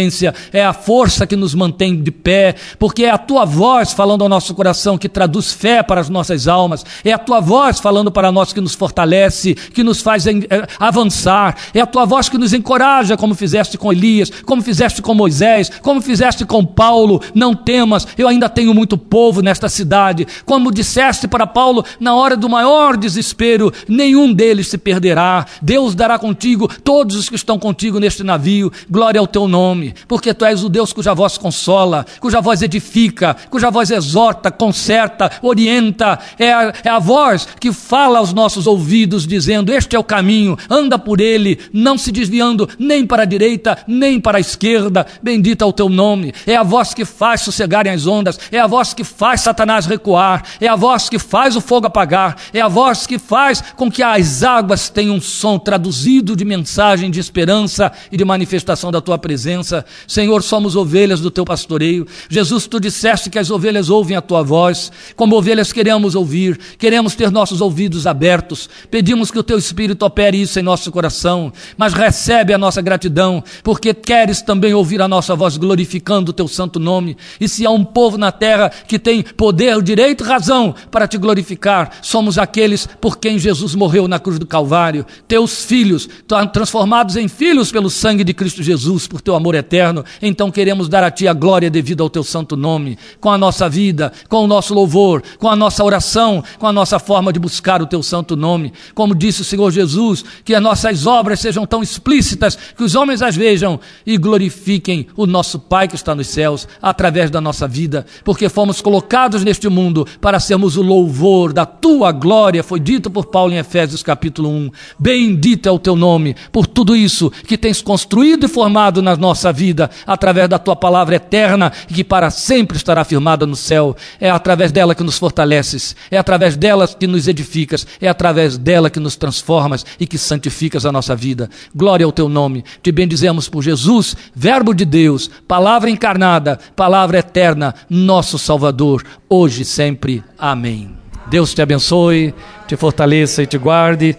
é a força que nos mantém de pé, porque é a tua voz falando ao nosso coração que traduz fé para as nossas almas, é a tua voz falando para nós que nos fortalece, que nos faz eh, avançar, é a tua voz que nos encoraja, como fizeste com Elias, como fizeste com Moisés, como fizeste com Paulo. Não temas, eu ainda tenho muito povo nesta cidade. Como disseste para Paulo, na hora do maior desespero, nenhum deles se perderá. Deus dará contigo todos os que estão contigo neste navio. Glória ao teu nome porque tu és o Deus cuja voz consola, cuja voz edifica, cuja voz exorta, conserta, orienta. É a, é a voz que fala aos nossos ouvidos, dizendo: Este é o caminho, anda por ele, não se desviando nem para a direita, nem para a esquerda. Bendita é o teu nome. É a voz que faz sossegarem as ondas, é a voz que faz Satanás recuar, é a voz que faz o fogo apagar, é a voz que faz com que as águas tenham um som traduzido de mensagem de esperança e de manifestação da tua presença. Senhor, somos ovelhas do teu pastoreio. Jesus, tu disseste que as ovelhas ouvem a tua voz. Como ovelhas queremos ouvir, queremos ter nossos ouvidos abertos. Pedimos que o teu Espírito opere isso em nosso coração, mas recebe a nossa gratidão, porque queres também ouvir a nossa voz glorificando o teu santo nome. E se há um povo na terra que tem poder, direito e razão para te glorificar, somos aqueles por quem Jesus morreu na cruz do Calvário. Teus filhos, transformados em filhos pelo sangue de Cristo Jesus, por teu amor eterno eterno. Então queremos dar a Ti a glória devida ao Teu santo nome, com a nossa vida, com o nosso louvor, com a nossa oração, com a nossa forma de buscar o Teu santo nome. Como disse o Senhor Jesus, que as nossas obras sejam tão explícitas que os homens as vejam e glorifiquem o nosso Pai que está nos céus através da nossa vida, porque fomos colocados neste mundo para sermos o louvor da Tua glória, foi dito por Paulo em Efésios capítulo 1. Bendito é o Teu nome por tudo isso que tens construído e formado na nossa vida através da Tua palavra eterna que para sempre estará firmada no céu. É através dela que nos fortaleces, é através dela que nos edificas, é através dela que nos transformas e que santificas a nossa vida. Glória ao Teu nome. Te bendizemos por Jesus, Verbo de Deus, palavra encarnada, palavra eterna, nosso Salvador, hoje e sempre. Amém. Deus te abençoe, te fortaleça e te guarde.